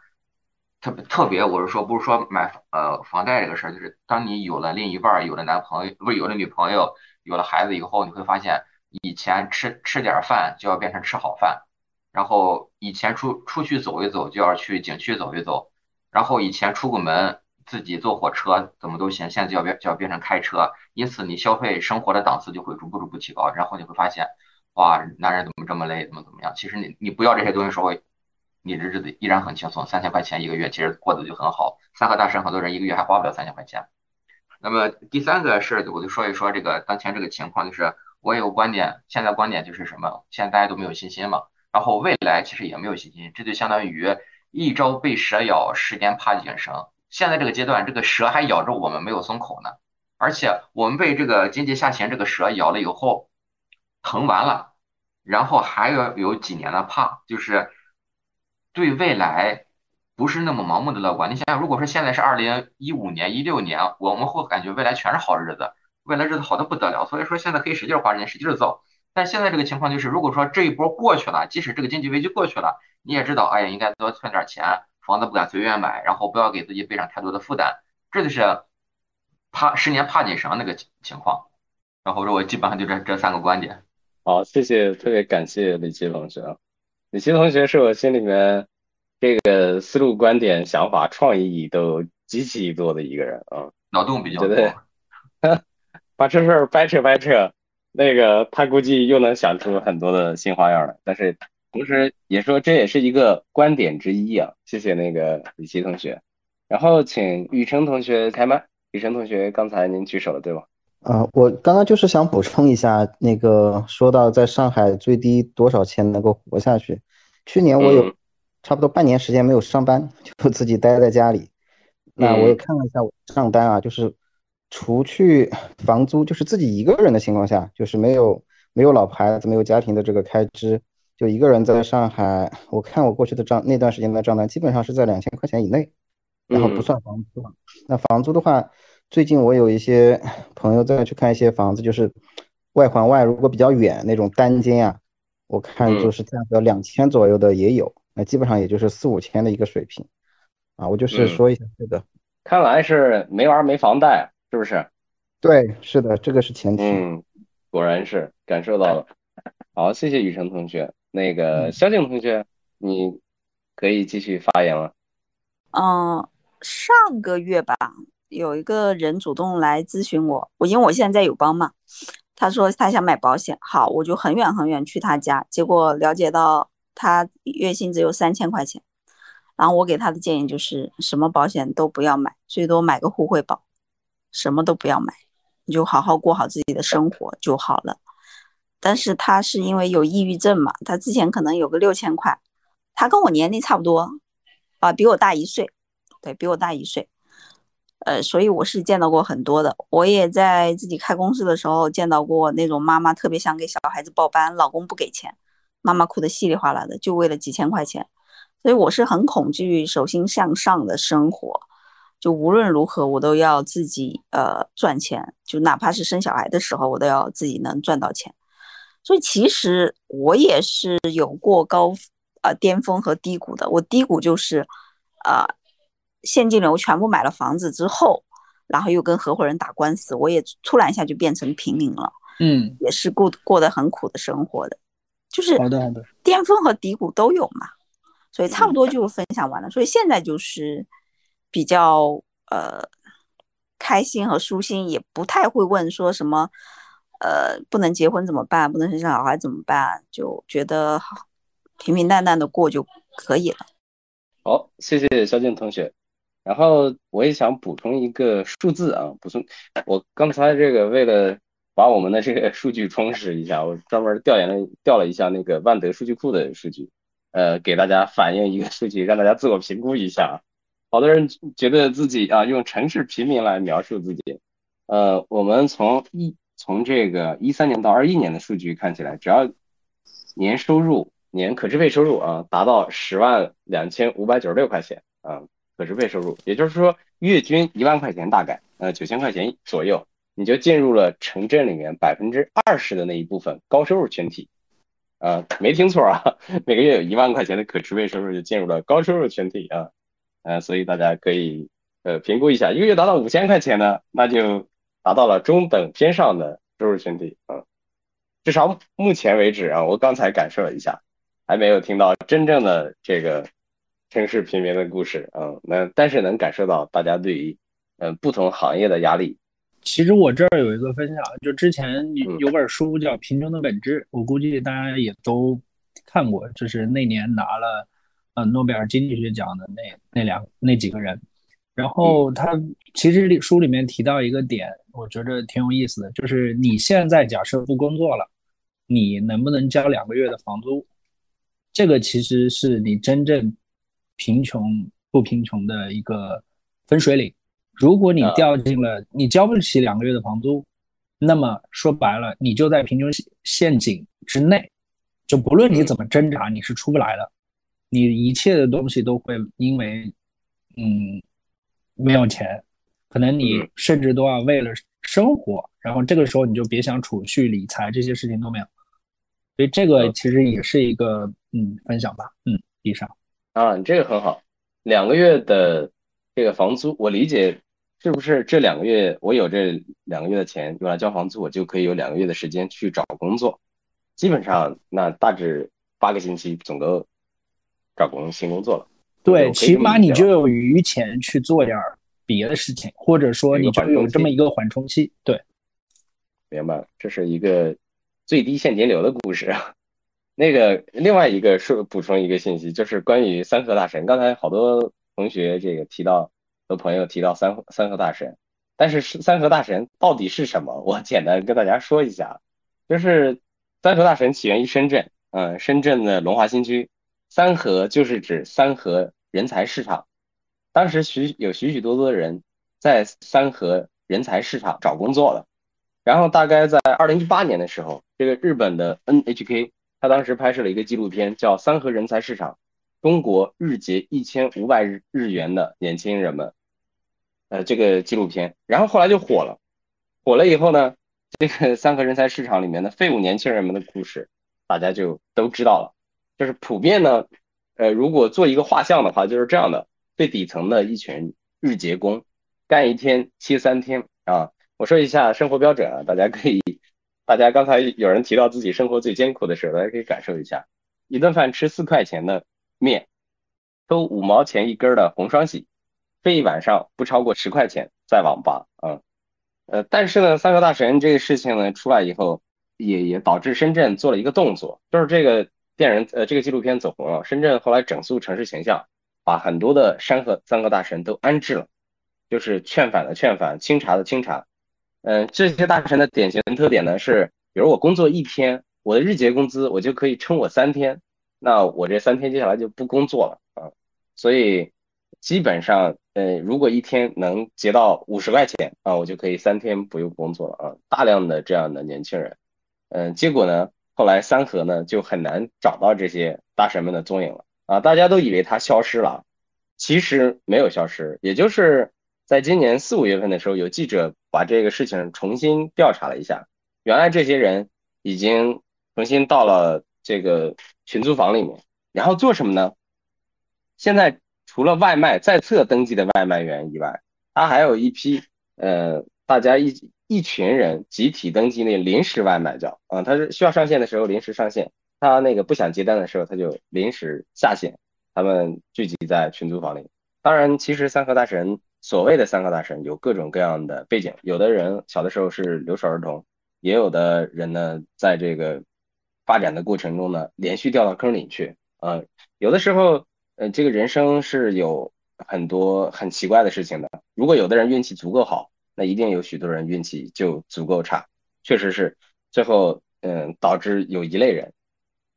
特别特别，我是说，不是说买呃房贷这个事儿，就是当你有了另一半，有了男朋友，不是有了女朋友，有了孩子以后，你会发现，以前吃吃点饭就要变成吃好饭，然后以前出出去走一走就要去景区走一走，然后以前出个门自己坐火车怎么都行，现在就要变就要变成开车，因此你消费生活的档次就会逐步逐步提高，然后你会发现，哇，男人怎么这么累，怎么怎么样？其实你你不要这些东西时候。你的日子依然很轻松，三千块钱一个月，其实过得就很好。三和大神很多人一个月还花不了三千块钱。那么第三个事儿，我就说一说这个当前这个情况，就是我有个观点，现在观点就是什么？现在大家都没有信心嘛，然后未来其实也没有信心，这就相当于一朝被蛇咬，十年怕井绳。现在这个阶段，这个蛇还咬着我们没有松口呢，而且我们被这个经济下行这个蛇咬了以后，疼完了，然后还要有几年的怕，就是。对未来不是那么盲目的乐观。你想想，如果说现在是二零一五年、一六年，我们会感觉未来全是好日子，未来日子好的不得了。所以说现在可以使劲花钱，使劲造。但现在这个情况就是，如果说这一波过去了，即使这个经济危机过去了，你也知道，哎呀，应该多存点钱，房子不敢随便买，然后不要给自己背上太多的负担。这就是怕十年怕井绳那个情况。然后说，我基本上就这这三个观点。好，谢谢，特别感谢李奇同学。李奇同学是我心里面这个思路、观点、想法、创意都极其多的一个人啊，脑洞比较多。把这事儿掰扯掰扯，那个他估计又能想出很多的新花样来。但是同时也说这也是一个观点之一啊。谢谢那个李奇同学，然后请雨辰同学开麦。雨辰同学，刚才您举手了对吧？啊，我刚刚就是想补充一下，那个说到在上海最低多少钱能够活下去？去年我有差不多半年时间没有上班，就自己待在家里。那我也看了一下我账单啊，就是除去房租，就是自己一个人的情况下，就是没有没有老婆孩子、没有家庭的这个开支，就一个人在上海。我看我过去的账那段时间的账单，基本上是在两千块钱以内，然后不算房租。那房租的话。最近我有一些朋友在去看一些房子，就是外环外，如果比较远那种单间啊，我看就是价格两千左右的也有，那基本上也就是四五千的一个水平啊。我就是说一下这个，看来是没娃没房贷，是不是？对，是的，这个是前提。嗯，果然是感受到了。好，谢谢雨辰同学。那个肖静同学，你可以继续发言了。嗯，上个月吧。有一个人主动来咨询我，我因为我现在在友邦嘛，他说他想买保险，好，我就很远很远去他家，结果了解到他月薪只有三千块钱，然后我给他的建议就是什么保险都不要买，最多买个互惠保，什么都不要买，你就好好过好自己的生活就好了。但是他是因为有抑郁症嘛，他之前可能有个六千块，他跟我年龄差不多，啊，比我大一岁，对比我大一岁。呃，所以我是见到过很多的，我也在自己开公司的时候见到过那种妈妈特别想给小孩子报班，老公不给钱，妈妈哭得稀里哗啦的，就为了几千块钱。所以我是很恐惧手心向上的生活，就无论如何我都要自己呃赚钱，就哪怕是生小孩的时候，我都要自己能赚到钱。所以其实我也是有过高呃巅峰和低谷的，我低谷就是呃。现金流全部买了房子之后，然后又跟合伙人打官司，我也突然一下就变成平民了。嗯，也是过过得很苦的生活的，就是好的好的，巅峰和低谷都有嘛，所以差不多就分享完了。所以现在就是比较呃开心和舒心，也不太会问说什么，呃，不能结婚怎么办？不能生小孩怎么办？就觉得平平淡淡的过就可以了。好，谢谢肖静同学。然后我也想补充一个数字啊，补充我刚才这个为了把我们的这个数据充实一下，我专门调研了调了一下那个万德数据库的数据，呃，给大家反映一个数据，让大家自我评估一下。好多人觉得自己啊用城市平民来描述自己，呃，我们从一从这个一三年到二一年的数据看起来，只要年收入年可支配收入啊达到十万两千五百九十六块钱啊可支配收入，也就是说月均一万块钱大概呃九千块钱左右，你就进入了城镇里面百分之二十的那一部分高收入群体，啊没听错啊，每个月有一万块钱的可支配收入就进入了高收入群体啊。呃，所以大家可以呃评估一下，一个月达到五千块钱呢，那就达到了中等偏上的收入群体啊。至少目前为止啊，我刚才感受了一下，还没有听到真正的这个城市平民的故事啊。那但是能感受到大家对于嗯不同行业的压力。其实我这儿有一个分享，就之前有本书叫《贫穷的本质》，我估计大家也都看过，就是那年拿了。呃，诺贝尔经济学奖的那那两那几个人，然后他其实书里面提到一个点，我觉得挺有意思的，就是你现在假设不工作了，你能不能交两个月的房租？这个其实是你真正贫穷不贫穷的一个分水岭。如果你掉进了你交不起两个月的房租，那么说白了，你就在贫穷陷阱之内，就不论你怎么挣扎，你是出不来的。你一切的东西都会因为，嗯，没有钱，可能你甚至都要为了生活，然后这个时候你就别想储蓄、理财这些事情都没有，所以这个其实也是一个嗯分享吧，嗯，以上。啊，你这个很好，两个月的这个房租，我理解是不是这两个月我有这两个月的钱用来交房租，我就可以有两个月的时间去找工作，基本上那大致八个星期总够。找工新工作了，对，起码你就有余钱去做点别的事情，或者说你就有这么一个缓冲期。对，明白了，这是一个最低现金流的故事。那个另外一个说补充一个信息，就是关于三河大神。刚才好多同学这个提到，和朋友提到三三河大神，但是三河大神到底是什么？我简单跟大家说一下，就是三河大神起源于深圳，嗯，深圳的龙华新区。三河就是指三河人才市场，当时许有许许多多的人在三河人才市场找工作了。然后大概在二零一八年的时候，这个日本的 NHK 他当时拍摄了一个纪录片，叫《三河人才市场：中国日结一千五百日日元的年轻人们》。呃，这个纪录片，然后后来就火了。火了以后呢，这个三河人才市场里面的废物年轻人们的故事，大家就都知道了。就是普遍呢，呃，如果做一个画像的话，就是这样的：最底层的一群日结工，干一天歇三天啊。我说一下生活标准啊，大家可以，大家刚才有人提到自己生活最艰苦的时候，大家可以感受一下：一顿饭吃四块钱的面，抽五毛钱一根的红双喜，睡一晚上不超过十块钱，在网吧啊。呃，但是呢，三个大神这个事情呢出来以后，也也导致深圳做了一个动作，就是这个。电人呃，这个纪录片走红了。深圳后来整肃城市形象，把很多的山河三个大神都安置了，就是劝返的劝返，清查的清查。嗯，这些大神的典型特点呢是，比如我工作一天，我的日结工资我就可以撑我三天，那我这三天接下来就不工作了啊。所以基本上，呃，如果一天能结到五十块钱啊，我就可以三天不用工作了啊。大量的这样的年轻人，嗯，结果呢？后来三河呢就很难找到这些大神们的踪影了啊！大家都以为他消失了，其实没有消失。也就是在今年四五月份的时候，有记者把这个事情重新调查了一下，原来这些人已经重新到了这个群租房里面，然后做什么呢？现在除了外卖在册登记的外卖员以外，他还有一批呃，大家一。一群人集体登记那临时外卖叫啊，他是需要上线的时候临时上线，他那个不想接单的时候他就临时下线。他们聚集在群租房里。当然，其实三和大神所谓的三高大神有各种各样的背景，有的人小的时候是留守儿童，也有的人呢在这个发展的过程中呢连续掉到坑里去，呃，有的时候呃这个人生是有很多很奇怪的事情的。如果有的人运气足够好，那一定有许多人运气就足够差，确实是最后嗯导致有一类人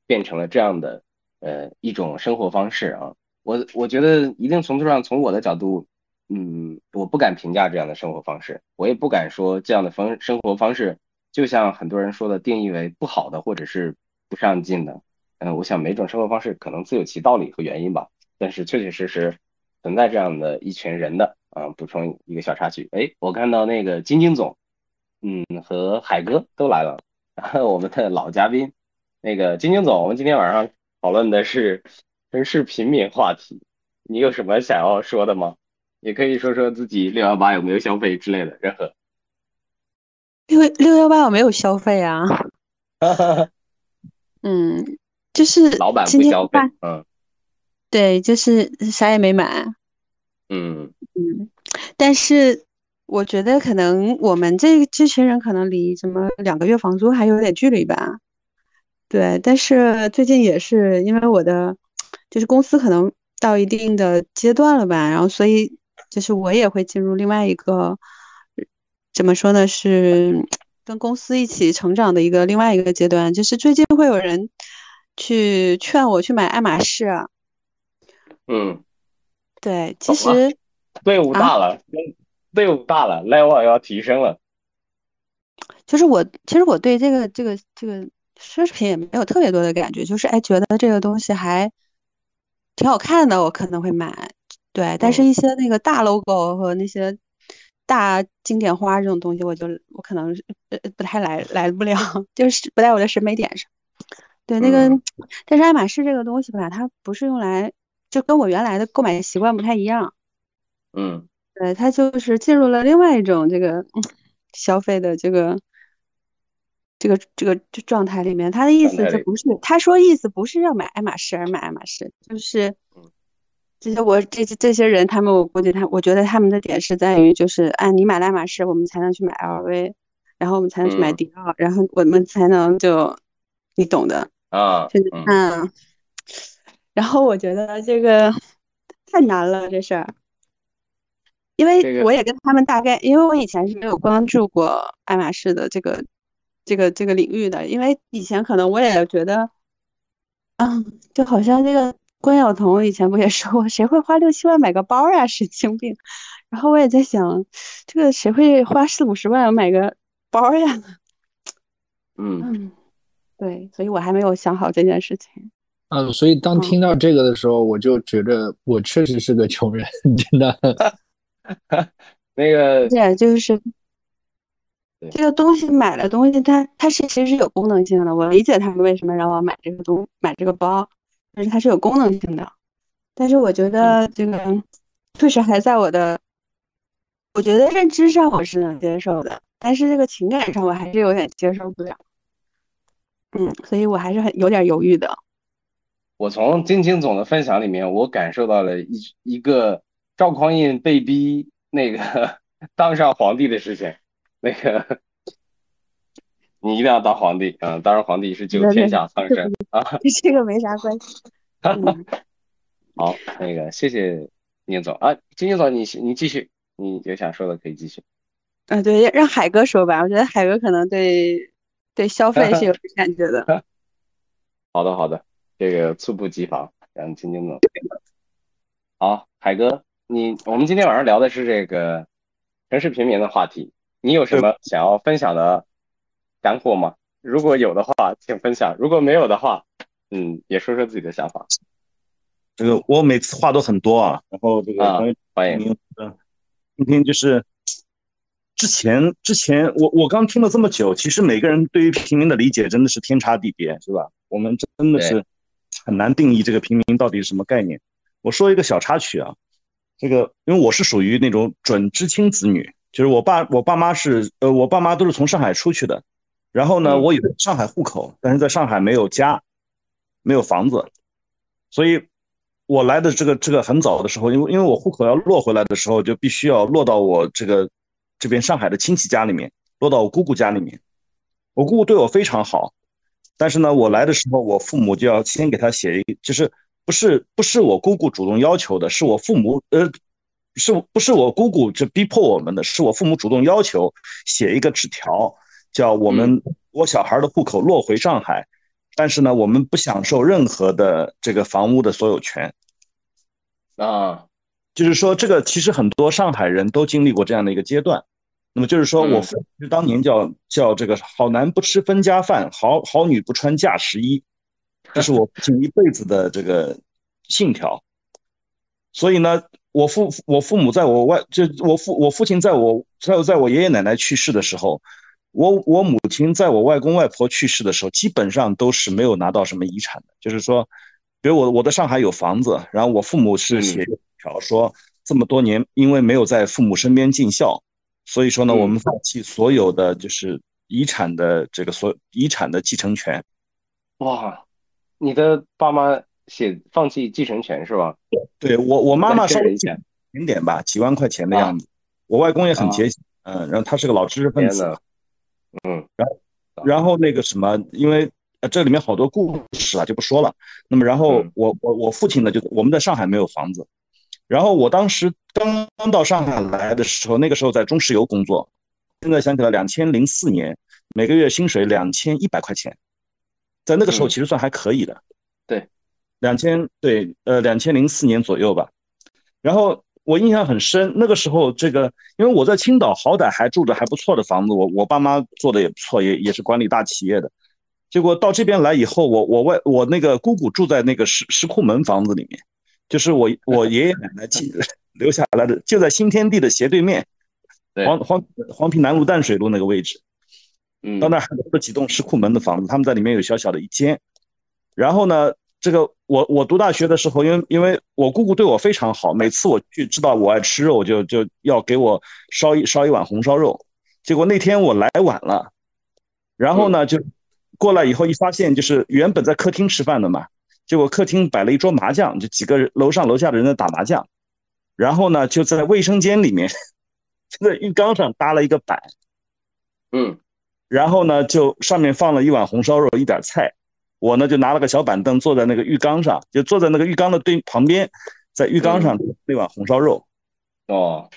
变成了这样的呃一种生活方式啊。我我觉得一定程度上从我的角度。嗯，我不敢评价这样的生活方式，我也不敢说这样的方生活方式，就像很多人说的，定义为不好的或者是不上进的。嗯，我想每种生活方式可能自有其道理和原因吧，但是确确实实存在这样的一群人的。啊，补充一个小插曲，哎，我看到那个晶晶总，嗯，和海哥都来了，然后我们的老嘉宾，那个晶晶总，我们今天晚上讨论的是城市平民话题，你有什么想要说的吗？也可以说说自己六幺八有没有消费之类的，任何。六六幺八我没有消费啊。嗯，就是老板不消费，嗯，对，就是啥也没买。嗯嗯，但是我觉得可能我们这这群人可能离什么两个月房租还有点距离吧。对，但是最近也是因为我的就是公司可能到一定的阶段了吧，然后所以。就是我也会进入另外一个，怎么说呢？是跟公司一起成长的一个另外一个阶段。就是最近会有人去劝我去买爱马仕。嗯，对，其实队伍大了，队伍大了，level 要提升了。就是我，其实我对这个这个这个奢侈品也没有特别多的感觉，就是哎，觉得这个东西还挺好看的，我可能会买。对，但是一些那个大 logo 和那些大经典花这种东西，我就我可能呃不太来来不了，就是不在我的审美点上。对，那个但是爱马仕这个东西吧，它不是用来，就跟我原来的购买习惯不太一样。嗯，对，他就是进入了另外一种这个消费的这个这个这个这状态里面。他的意思就不是，他说意思不是要买爱马仕而买爱马仕，就是。这些我这这些人，他们我估计他，我觉得他们的点是在于，就是哎，你买了爱马仕，我们才能去买 LV，然后我们才能去买迪奥，然后我们才能就，你懂的啊，嗯，然后我觉得这个太难了这事儿，因为我也跟他们大概，因为我以前是没有关注过爱马仕的这个这个这个领域的，因为以前可能我也觉得，嗯，就好像这个。关晓彤以前不也说过，谁会花六七万买个包呀？神经病！然后我也在想，这个谁会花四五十万买个包呀？嗯，对，所以我还没有想好这件事情。啊，所以当听到这个的时候，我就觉得我确实是个穷人，真的。那个，对，就是这个东西买的东西，它它是其实是有功能性的。我理解他们为什么让我买这个东买这个包。但是它是有功能性的，但是我觉得这个确实还在我的，我觉得认知上我是能接受的，但是这个情感上我还是有点接受不了。嗯，所以我还是很有点犹豫的。我从金青总的分享里面，我感受到了一一个赵匡胤被逼那个 当上皇帝的事情，那个。你一定要当皇帝，嗯，当上皇帝是救天下苍生啊。这个没啥关系。好，那个谢谢宁总啊，金宁总，你你继续，你有想说的可以继续。嗯，对，让海哥说吧，我觉得海哥可能对对消费是有感觉的。好的，好的，这个猝不及防，让金金总。好，海哥，你我们今天晚上聊的是这个城市平民的话题，你有什么想要分享的？干货吗？如果有的话，请分享；如果没有的话，嗯，也说说自己的想法。这个我每次话都很多啊，然后这个欢迎。嗯，今天就是之前之前我我刚听了这么久，其实每个人对于平民的理解真的是天差地别，是吧？我们真的是很难定义这个平民到底是什么概念。我说一个小插曲啊，这个因为我是属于那种准知青子女，就是我爸我爸妈是呃我爸妈都是从上海出去的。然后呢，我有上海户口，但是在上海没有家，没有房子，所以我来的这个这个很早的时候，因为因为我户口要落回来的时候，就必须要落到我这个这边上海的亲戚家里面，落到我姑姑家里面。我姑姑对我非常好，但是呢，我来的时候，我父母就要先给他写一，就是不是不是我姑姑主动要求的，是我父母呃，是不是我姑姑就逼迫我们的，是我父母主动要求写一个纸条，叫我们我小孩的户口落回上海。但是呢，我们不享受任何的这个房屋的所有权啊，就是说，这个其实很多上海人都经历过这样的一个阶段。那么就是说我父亲当年叫叫这个“好男不吃分家饭，好好女不穿嫁十衣”，这是我父亲一辈子的这个信条。所以呢，我父我父母在我外就我父我父亲在我在在我爷爷奶奶去世的时候。我我母亲在我外公外婆去世的时候，基本上都是没有拿到什么遗产的。就是说，比如我我在上海有房子，然后我父母是写条说，这么多年因为没有在父母身边尽孝，所以说呢，我们放弃所有的就是遗产的这个所遗产的继承权。哇，你的爸妈写放弃继承权是吧？对我我妈妈稍微一点点吧，几万块钱的样子。我外公也很节俭，嗯，然后他是个老知识分子。嗯，然后，然后那个什么，因为呃这里面好多故事啊，就不说了。那么，然后我我我父亲呢，就我们在上海没有房子。然后我当时刚刚到上海来的时候，那个时候在中石油工作。现在想起来，两千零四年，每个月薪水两千一百块钱，在那个时候其实算还可以的。对，两千对，呃，两千零四年左右吧。然后。我印象很深，那个时候，这个因为我在青岛，好歹还住着还不错的房子，我我爸妈做的也不错，也也是管理大企业的。结果到这边来以后，我我外我那个姑姑住在那个石石库门房子里面，就是我我爷爷奶奶留下来的，就在新天地的斜对面，黄黄黄陂南路淡水路那个位置。嗯，到那还留了几栋石库门的房子，他们在里面有小小的一间，然后呢。这个我我读大学的时候，因为因为我姑姑对我非常好，每次我去知道我爱吃肉，就就要给我烧一烧一碗红烧肉。结果那天我来晚了，然后呢就过来以后一发现，就是原本在客厅吃饭的嘛，结果客厅摆了一桌麻将，就几个人楼上楼下的人在打麻将，然后呢就在卫生间里面，就在浴缸上搭了一个板，嗯，然后呢就上面放了一碗红烧肉，一点菜。我呢就拿了个小板凳坐在那个浴缸上，就坐在那个浴缸的对旁边，在浴缸上那碗红烧肉。哦，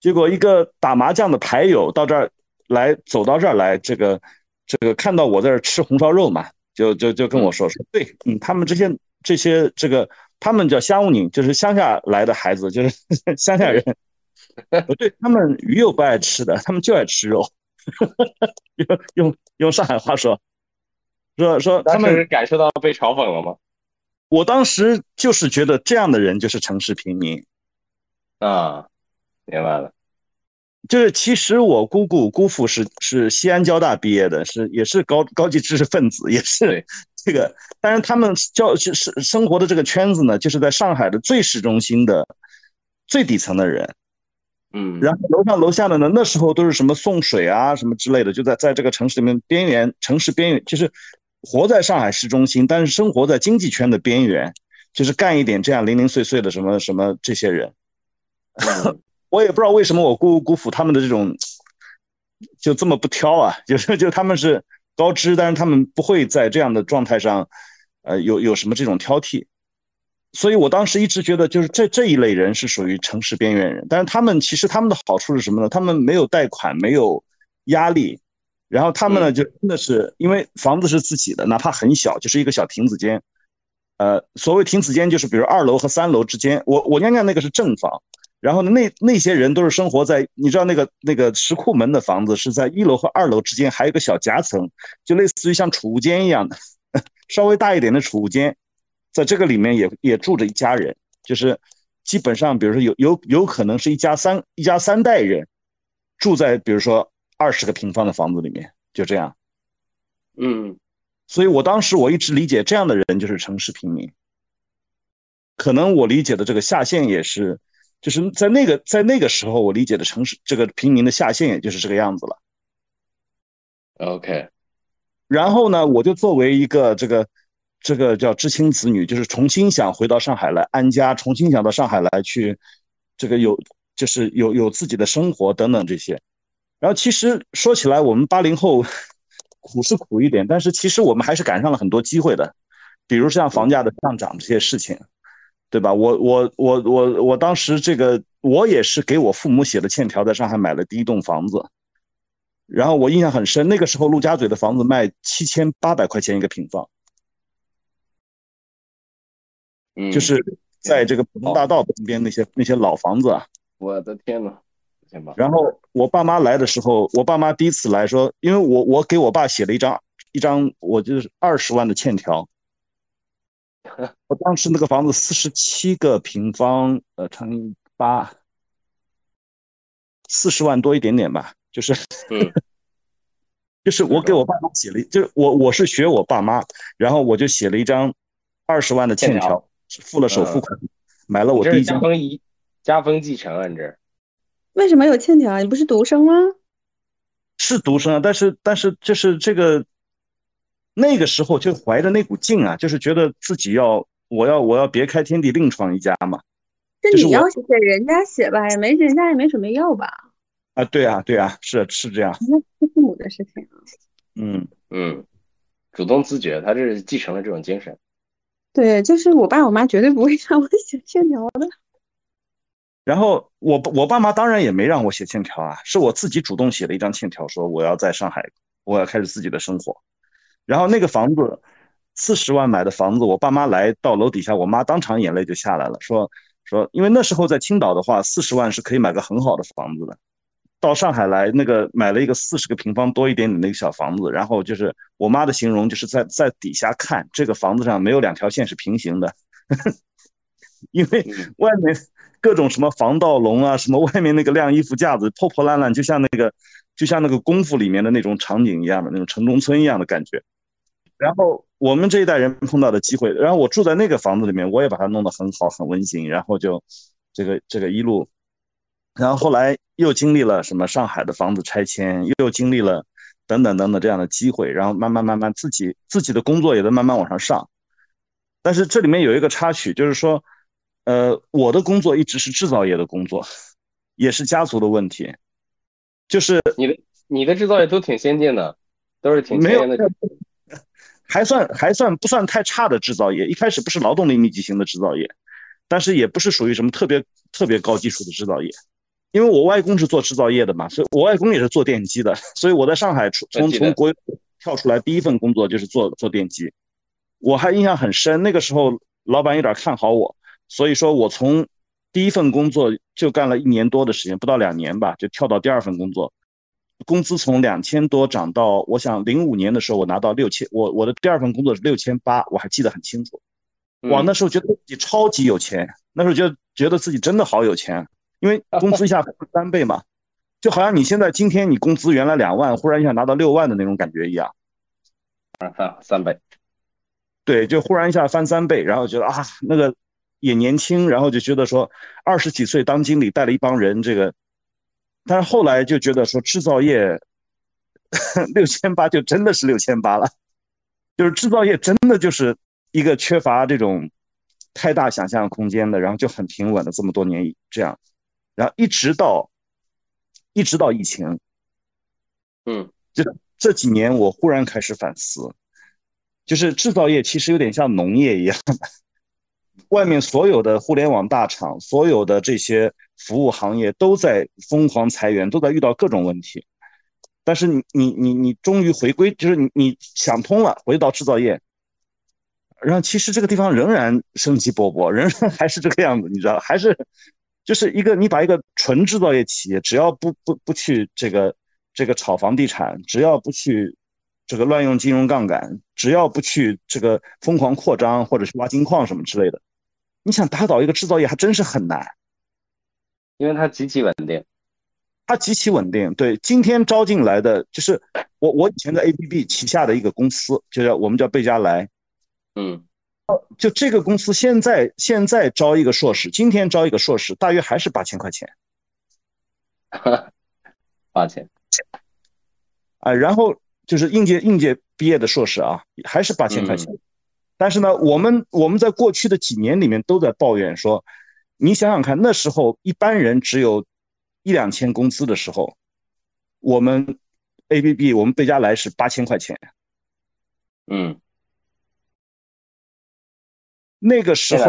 结果一个打麻将的牌友到这儿来，走到这儿来，这个这个看到我在这吃红烧肉嘛，就就就跟我说说，对，嗯，他们这些这些这个他们叫乡宁，就是乡下来的孩子，就是 乡下人，对他们鱼又不爱吃的，他们就爱吃肉，用用用上海话说。说说他们感受到被嘲讽了吗？我当时就是觉得这样的人就是城市平民啊，明白了。就是其实我姑姑姑父是是西安交大毕业的，是也是高高级知识分子，也是 这个。但是他们教是生活的这个圈子呢，就是在上海的最市中心的最底层的人。嗯，然后楼上楼下的呢，那时候都是什么送水啊什么之类的，就在在这个城市里面边缘城市边缘，就是。活在上海市中心，但是生活在经济圈的边缘，就是干一点这样零零碎碎的什么什么这些人，我也不知道为什么我姑姑父他们的这种就这么不挑啊，就是就他们是高知，但是他们不会在这样的状态上，呃，有有什么这种挑剔，所以我当时一直觉得就是这这一类人是属于城市边缘人，但是他们其实他们的好处是什么呢？他们没有贷款，没有压力。然后他们呢，就真的是因为房子是自己的，哪怕很小，就是一个小亭子间。呃，所谓亭子间，就是比如二楼和三楼之间。我我娘娘那个是正房，然后呢，那那些人都是生活在，你知道那个那个石库门的房子是在一楼和二楼之间，还有个小夹层，就类似于像储物间一样的，稍微大一点的储物间，在这个里面也也住着一家人，就是基本上，比如说有有有可能是一家三一家三代人住在，比如说。二十个平方的房子里面就这样，嗯，所以我当时我一直理解这样的人就是城市平民，可能我理解的这个下限也是，就是在那个在那个时候我理解的城市这个平民的下限也就是这个样子了。OK，然后呢，我就作为一个这个这个叫知青子女，就是重新想回到上海来安家，重新想到上海来去，这个有就是有有自己的生活等等这些。然后其实说起来，我们八零后 苦是苦一点，但是其实我们还是赶上了很多机会的，比如像房价的上涨这些事情，对吧？我我我我我当时这个我也是给我父母写的欠条，在上海买了第一栋房子。然后我印象很深，那个时候陆家嘴的房子卖七千八百块钱一个平方，嗯，就是在这个浦东大道旁边那些那些老房子啊。我的天呐，然后我爸妈来的时候，我爸妈第一次来说，因为我我给我爸写了一张一张，我就是二十万的欠条。我当时那个房子四十七个平方，呃，乘以八，四十万多一点点吧。就是，就是我给我爸妈写了，就是我我是学我爸妈，然后我就写了一张二十万的欠条，付了首付款，买了我第一家风一家风继承啊，你这为什么有欠条啊？你不是独生吗？是独生啊，但是但是就是这个那个时候就怀着那股劲啊，就是觉得自己要我要我要别开天地另创一家嘛。这你要写人家写吧，也没人家也没准备要吧。啊，对啊，对啊，是是这样。那是父母的事情啊。嗯嗯，主动自觉，他这是继承了这种精神。对，就是我爸我妈绝对不会让我写欠条的。然后我我爸妈当然也没让我写欠条啊，是我自己主动写了一张欠条，说我要在上海，我要开始自己的生活。然后那个房子四十万买的房子，我爸妈来到楼底下，我妈当场眼泪就下来了，说说因为那时候在青岛的话，四十万是可以买个很好的房子的。到上海来，那个买了一个四十个平方多一点点那个小房子，然后就是我妈的形容，就是在在底下看这个房子上没有两条线是平行的，因为外面各种什么防盗笼啊，什么外面那个晾衣服架子破破烂烂，就像那个就像那个功夫里面的那种场景一样的那种城中村一样的感觉。然后我们这一代人碰到的机会，然后我住在那个房子里面，我也把它弄得很好很温馨，然后就这个这个一路。然后后来又经历了什么上海的房子拆迁，又经历了等等等等这样的机会，然后慢慢慢慢自己自己的工作也在慢慢往上上。但是这里面有一个插曲，就是说，呃，我的工作一直是制造业的工作，也是家族的问题。就是你的你的制造业都挺先进的，都是挺前沿的，还算还算不算太差的制造业。一开始不是劳动力密集型的制造业，但是也不是属于什么特别特别高技术的制造业。因为我外公是做制造业的嘛，所以我外公也是做电机的，所以我在上海从从国跳出来第一份工作就是做做电机，我还印象很深。那个时候老板有点看好我，所以说我从第一份工作就干了一年多的时间，不到两年吧，就跳到第二份工作，工资从两千多涨到，我想零五年的时候我拿到六千，我我的第二份工作是六千八，我还记得很清楚。哇，那时候觉得自己超级有钱，那时候觉得觉得自己真的好有钱。因为工资一下翻倍嘛，就好像你现在今天你工资原来两万，忽然一下拿到六万的那种感觉一样，翻三倍，对，就忽然一下翻三倍，然后觉得啊，那个也年轻，然后就觉得说二十几岁当经理带了一帮人，这个，但是后来就觉得说制造业 六千八就真的是六千八了，就是制造业真的就是一个缺乏这种太大想象空间的，然后就很平稳的这么多年这样。然后一直到，一直到疫情，嗯，就这几年，我忽然开始反思，就是制造业其实有点像农业一样，外面所有的互联网大厂，所有的这些服务行业都在疯狂裁员，都在遇到各种问题。但是你你你你终于回归，就是你你想通了，回到制造业，然后其实这个地方仍然生机勃勃，仍然还是这个样子，你知道，还是。就是一个，你把一个纯制造业企业，只要不不不去这个这个炒房地产，只要不去这个乱用金融杠杆，只要不去这个疯狂扩张或者是挖金矿什么之类的，你想打倒一个制造业还真是很难，因为它极其稳定，它极其稳定。对，今天招进来的就是我我以前的 ABB 旗下的一个公司，就叫我们叫贝加莱，嗯。就这个公司现在现在招一个硕士，今天招一个硕士，大约还是八千块钱，八千，啊，然后就是应届应届毕业的硕士啊，还是八千块钱，但是呢，我们我们在过去的几年里面都在抱怨说，你想想看，那时候一般人只有一两千工资的时候，我们 A B B 我们贝加莱是八千块钱，嗯，那个时候，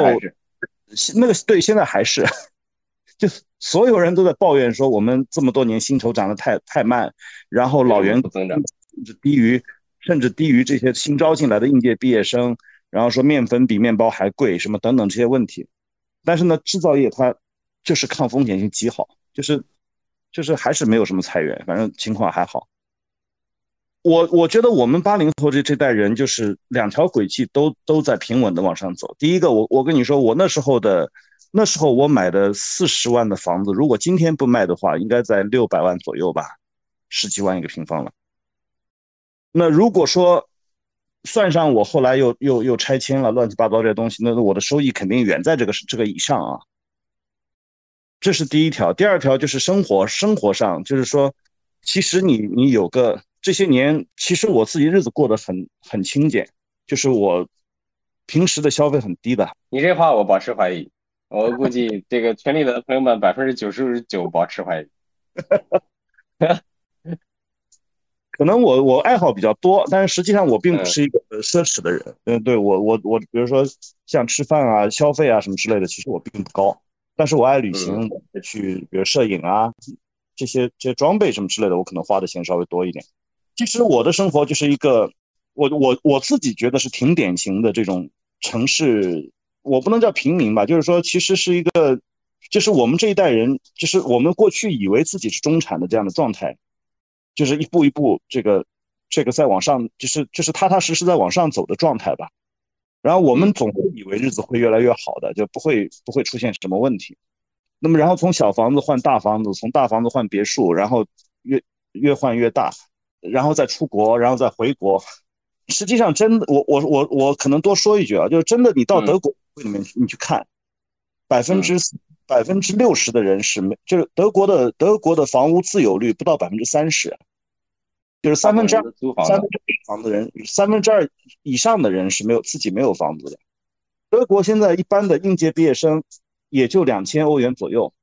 那个对，现在还是，就所有人都在抱怨说，我们这么多年薪酬涨得太太慢，然后老员工增长。甚至低于甚至低于这些新招进来的应届毕业生。然后说面粉比面包还贵，什么等等这些问题，但是呢，制造业它就是抗风险性极好，就是就是还是没有什么裁员，反正情况还好。我我觉得我们八零后这这代人就是两条轨迹都都在平稳的往上走。第一个，我我跟你说，我那时候的那时候我买的四十万的房子，如果今天不卖的话，应该在六百万左右吧，十几万一个平方了。那如果说，算上我后来又又又拆迁了，乱七八糟这些东西，那我的收益肯定远在这个这个以上啊。这是第一条，第二条就是生活生活上，就是说，其实你你有个这些年，其实我自己日子过得很很清简，就是我平时的消费很低的。你这话我保持怀疑，我估计这个群里的朋友们百分之九十九保持怀疑。可能我我爱好比较多，但是实际上我并不是一个奢侈的人。嗯，对我我我，比如说像吃饭啊、消费啊什么之类的，其实我并不高。但是我爱旅行，去比如摄影啊这些这些装备什么之类的，我可能花的钱稍微多一点。其实我的生活就是一个，我我我自己觉得是挺典型的这种城市，我不能叫平民吧，就是说其实是一个，就是我们这一代人，就是我们过去以为自己是中产的这样的状态。就是一步一步，这个这个在往上，就是就是踏踏实实在往上走的状态吧。然后我们总会以为日子会越来越好的，就不会不会出现什么问题。那么然后从小房子换大房子，从大房子换别墅，然后越越换越大，然后再出国，然后再回国。实际上，真的，我我我我可能多说一句啊，就是真的，你到德国里面你去看，百分之。百分之六十的人是没，就是德国的德国的房屋自有率不到百分之三十，就是三分之二三分之二房子人，三分之二以上的人是没有自己没有房子的。德国现在一般的应届毕业生也就两千欧元左右，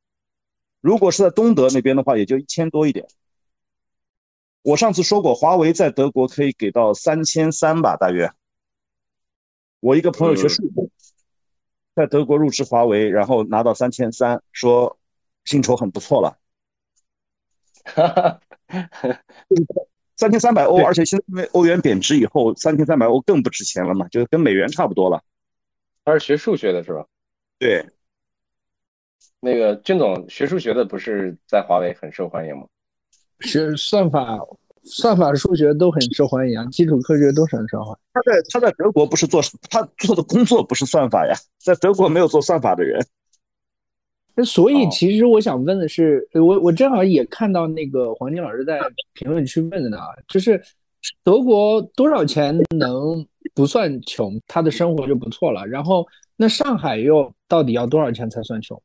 如果是在东德那边的话，也就一千多一点。我上次说过，华为在德国可以给到三千三吧，大约。我一个朋友学数学。在德国入职华为，然后拿到三千三，说薪酬很不错了。三千三百欧，而且现在因为欧元贬值以后，三千三百欧更不值钱了嘛，就是跟美元差不多了。他是学数学的是吧？对。那个军总学数学的不是在华为很受欢迎吗？学算法。算法、数学都很受欢迎啊，基础科学都很受欢迎。他在他在德国不是做他做的工作不是算法呀，在德国没有做算法的人。那所以其实我想问的是，我我正好也看到那个黄金老师在评论区问的呢，就是德国多少钱能不算穷，他的生活就不错了。然后那上海又到底要多少钱才算穷？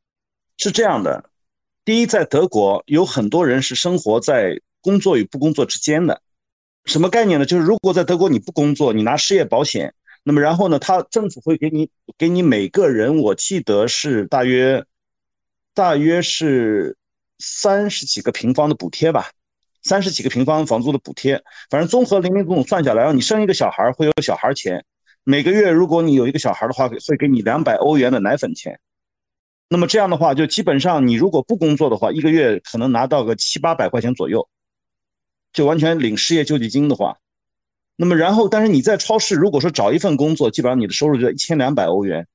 是这样的，第一，在德国有很多人是生活在。工作与不工作之间的什么概念呢？就是如果在德国你不工作，你拿失业保险，那么然后呢，他政府会给你给你每个人，我记得是大约大约是三十几个平方的补贴吧，三十几个平方房租的补贴，反正综合零零总总算下来，让你生一个小孩会有小孩钱，每个月如果你有一个小孩的话，会给你两百欧元的奶粉钱。那么这样的话，就基本上你如果不工作的话，一个月可能拿到个七八百块钱左右。就完全领失业救济金的话，那么然后，但是你在超市如果说找一份工作，基本上你的收入就一千两百欧元。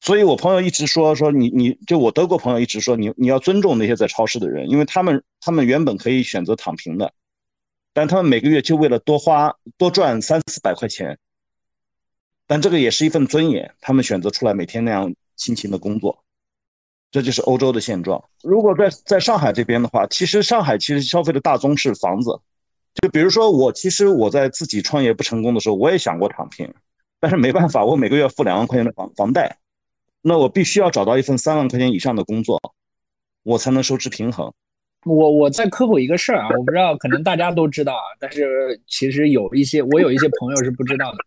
所以我朋友一直说说你你就我德国朋友一直说你你要尊重那些在超市的人，因为他们他们原本可以选择躺平的，但他们每个月就为了多花多赚三四百块钱，但这个也是一份尊严，他们选择出来每天那样辛勤的工作。这就是欧洲的现状。如果在在上海这边的话，其实上海其实消费的大宗是房子。就比如说我，其实我在自己创业不成功的时候，我也想过躺平，但是没办法，我每个月付两万块钱的房房贷，那我必须要找到一份三万块钱以上的工作，我才能收支平衡。我我再科普一个事儿啊，我不知道，可能大家都知道啊，但是其实有一些我有一些朋友是不知道的，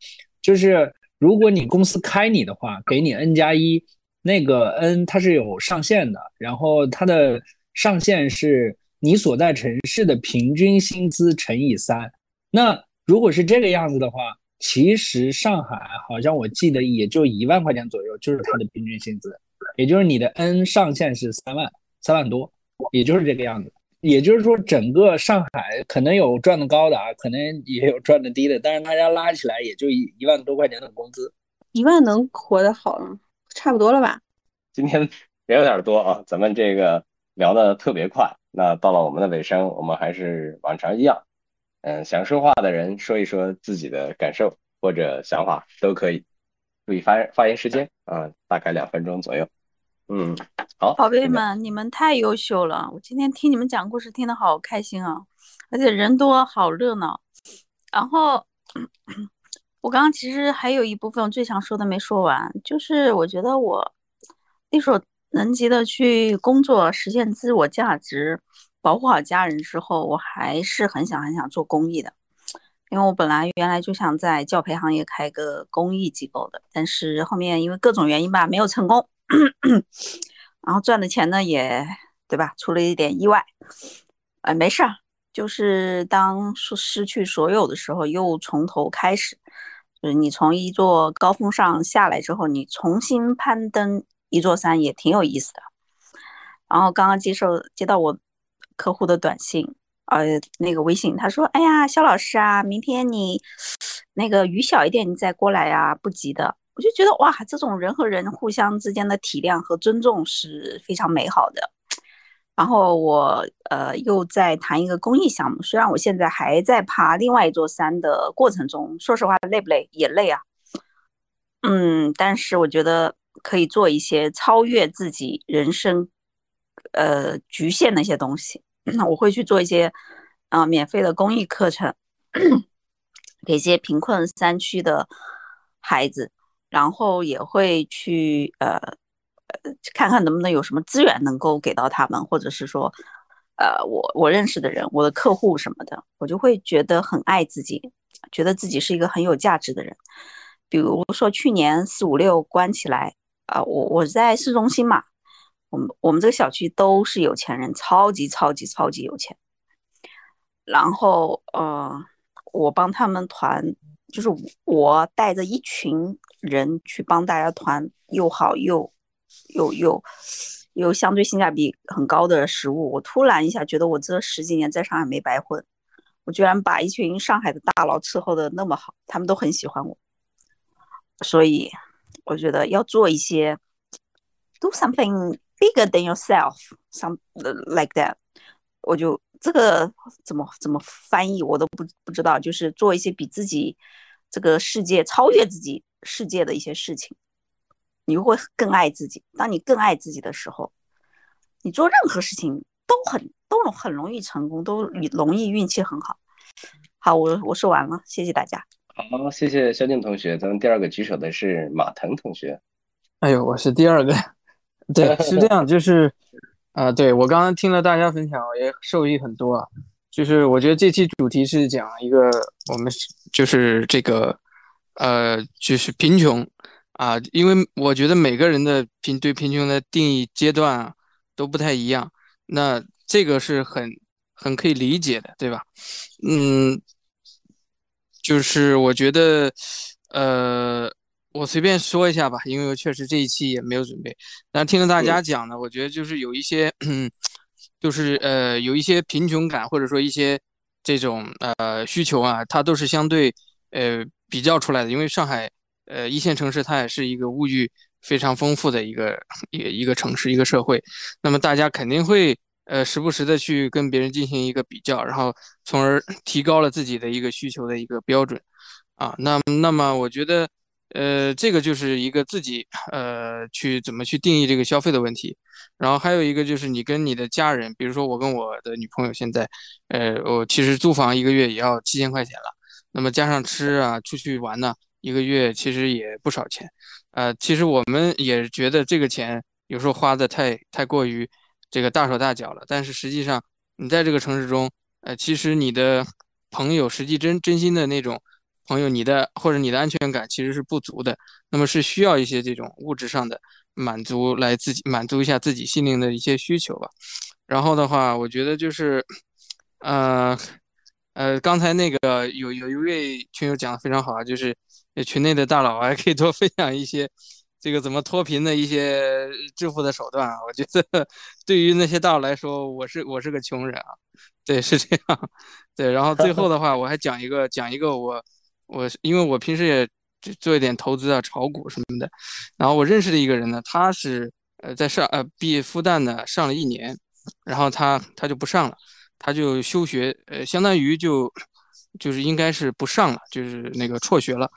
就是如果你公司开你的话，给你 N 加一，那个 N 它是有上限的，然后它的上限是你所在城市的平均薪资乘以三。那如果是这个样子的话，其实上海好像我记得也就一万块钱左右，就是它的平均薪资，也就是你的 N 上限是三万，三万多，也就是这个样子。也就是说，整个上海可能有赚的高的啊，可能也有赚的低的，但是大家拉起来也就一一万多块钱的工资，一万能活得好了，差不多了吧？今天人有点多啊，咱们这个聊的特别快，那到了我们的尾声，我们还是往常一样。嗯，想说话的人说一说自己的感受或者想法都可以，注意发发言时间啊，大概两分钟左右。嗯，好，宝贝们，你们太优秀了，我今天听你们讲故事听得好开心啊，而且人多好热闹。然后我刚刚其实还有一部分最想说的没说完，就是我觉得我力所能及的去工作，实现自我价值。保护好家人之后，我还是很想很想做公益的，因为我本来原来就想在教培行业开个公益机构的，但是后面因为各种原因吧，没有成功，然后赚的钱呢也对吧，出了一点意外，哎，没事儿，就是当失去所有的时候，又从头开始，就是你从一座高峰上下来之后，你重新攀登一座山也挺有意思的。然后刚刚接受接到我。客户的短信，呃，那个微信，他说：“哎呀，肖老师啊，明天你那个雨小一点，你再过来呀，不急的。”我就觉得哇，这种人和人互相之间的体谅和尊重是非常美好的。然后我呃又在谈一个公益项目，虽然我现在还在爬另外一座山的过程中，说实话累不累？也累啊。嗯，但是我觉得可以做一些超越自己人生呃局限的一些东西。那我会去做一些，啊，免费的公益课程，给一些贫困山区的孩子，然后也会去呃看看能不能有什么资源能够给到他们，或者是说，呃，我我认识的人，我的客户什么的，我就会觉得很爱自己，觉得自己是一个很有价值的人。比如说去年四五六关起来，啊，我我在市中心嘛。我们我们这个小区都是有钱人，超级超级超级有钱。然后呃，我帮他们团，就是我带着一群人去帮大家团又好又有有有相对性价比很高的食物。我突然一下觉得我这十几年在上海没白混，我居然把一群上海的大佬伺候的那么好，他们都很喜欢我。所以我觉得要做一些，do something。Bigger than yourself, some like that，我就这个怎么怎么翻译我都不不知道，就是做一些比自己这个世界超越自己世界的一些事情，你会更爱自己。当你更爱自己的时候，你做任何事情都很都很容易成功，都容易运气很好。好，我我说完了，谢谢大家。好，谢谢肖静同学。咱们第二个举手的是马腾同学。哎呦，我是第二个。对，是这样，就是，啊，对我刚刚听了大家分享，也受益很多啊。就是我觉得这期主题是讲一个我们就是这个，呃，就是贫穷啊，因为我觉得每个人的贫对贫穷的定义阶段啊都不太一样，那这个是很很可以理解的，对吧？嗯，就是我觉得，呃。我随便说一下吧，因为我确实这一期也没有准备。但听了大家讲呢，我觉得就是有一些，就是呃，有一些贫穷感，或者说一些这种呃需求啊，它都是相对呃比较出来的。因为上海呃一线城市，它也是一个物欲非常丰富的一个一个一个城市一个社会。那么大家肯定会呃时不时的去跟别人进行一个比较，然后从而 提高了自己的一个需求的一个标准啊。那那么我觉得。呃，这个就是一个自己呃去怎么去定义这个消费的问题，然后还有一个就是你跟你的家人，比如说我跟我的女朋友现在，呃，我其实租房一个月也要七千块钱了，那么加上吃啊，出去玩呢，一个月其实也不少钱，呃，其实我们也觉得这个钱有时候花的太太过于这个大手大脚了，但是实际上你在这个城市中，呃，其实你的朋友实际真真心的那种朋友，你的或者你的安全感其实是不足的，那么是需要一些这种物质上的满足来自己满足一下自己心灵的一些需求吧。然后的话，我觉得就是，呃。呃，刚才那个有有一位群友讲的非常好啊，就是群内的大佬还可以多分享一些这个怎么脱贫的一些致富的手段啊。我觉得对于那些大佬来说，我是我是个穷人啊，对，是这样，对。然后最后的话，我还讲一个讲一个我我因为我平时也做一点投资啊，炒股什么的。然后我认识的一个人呢，他是呃在上呃毕业复旦的上了一年，然后他他就不上了。他就休学，呃，相当于就就是应该是不上了，就是那个辍学了，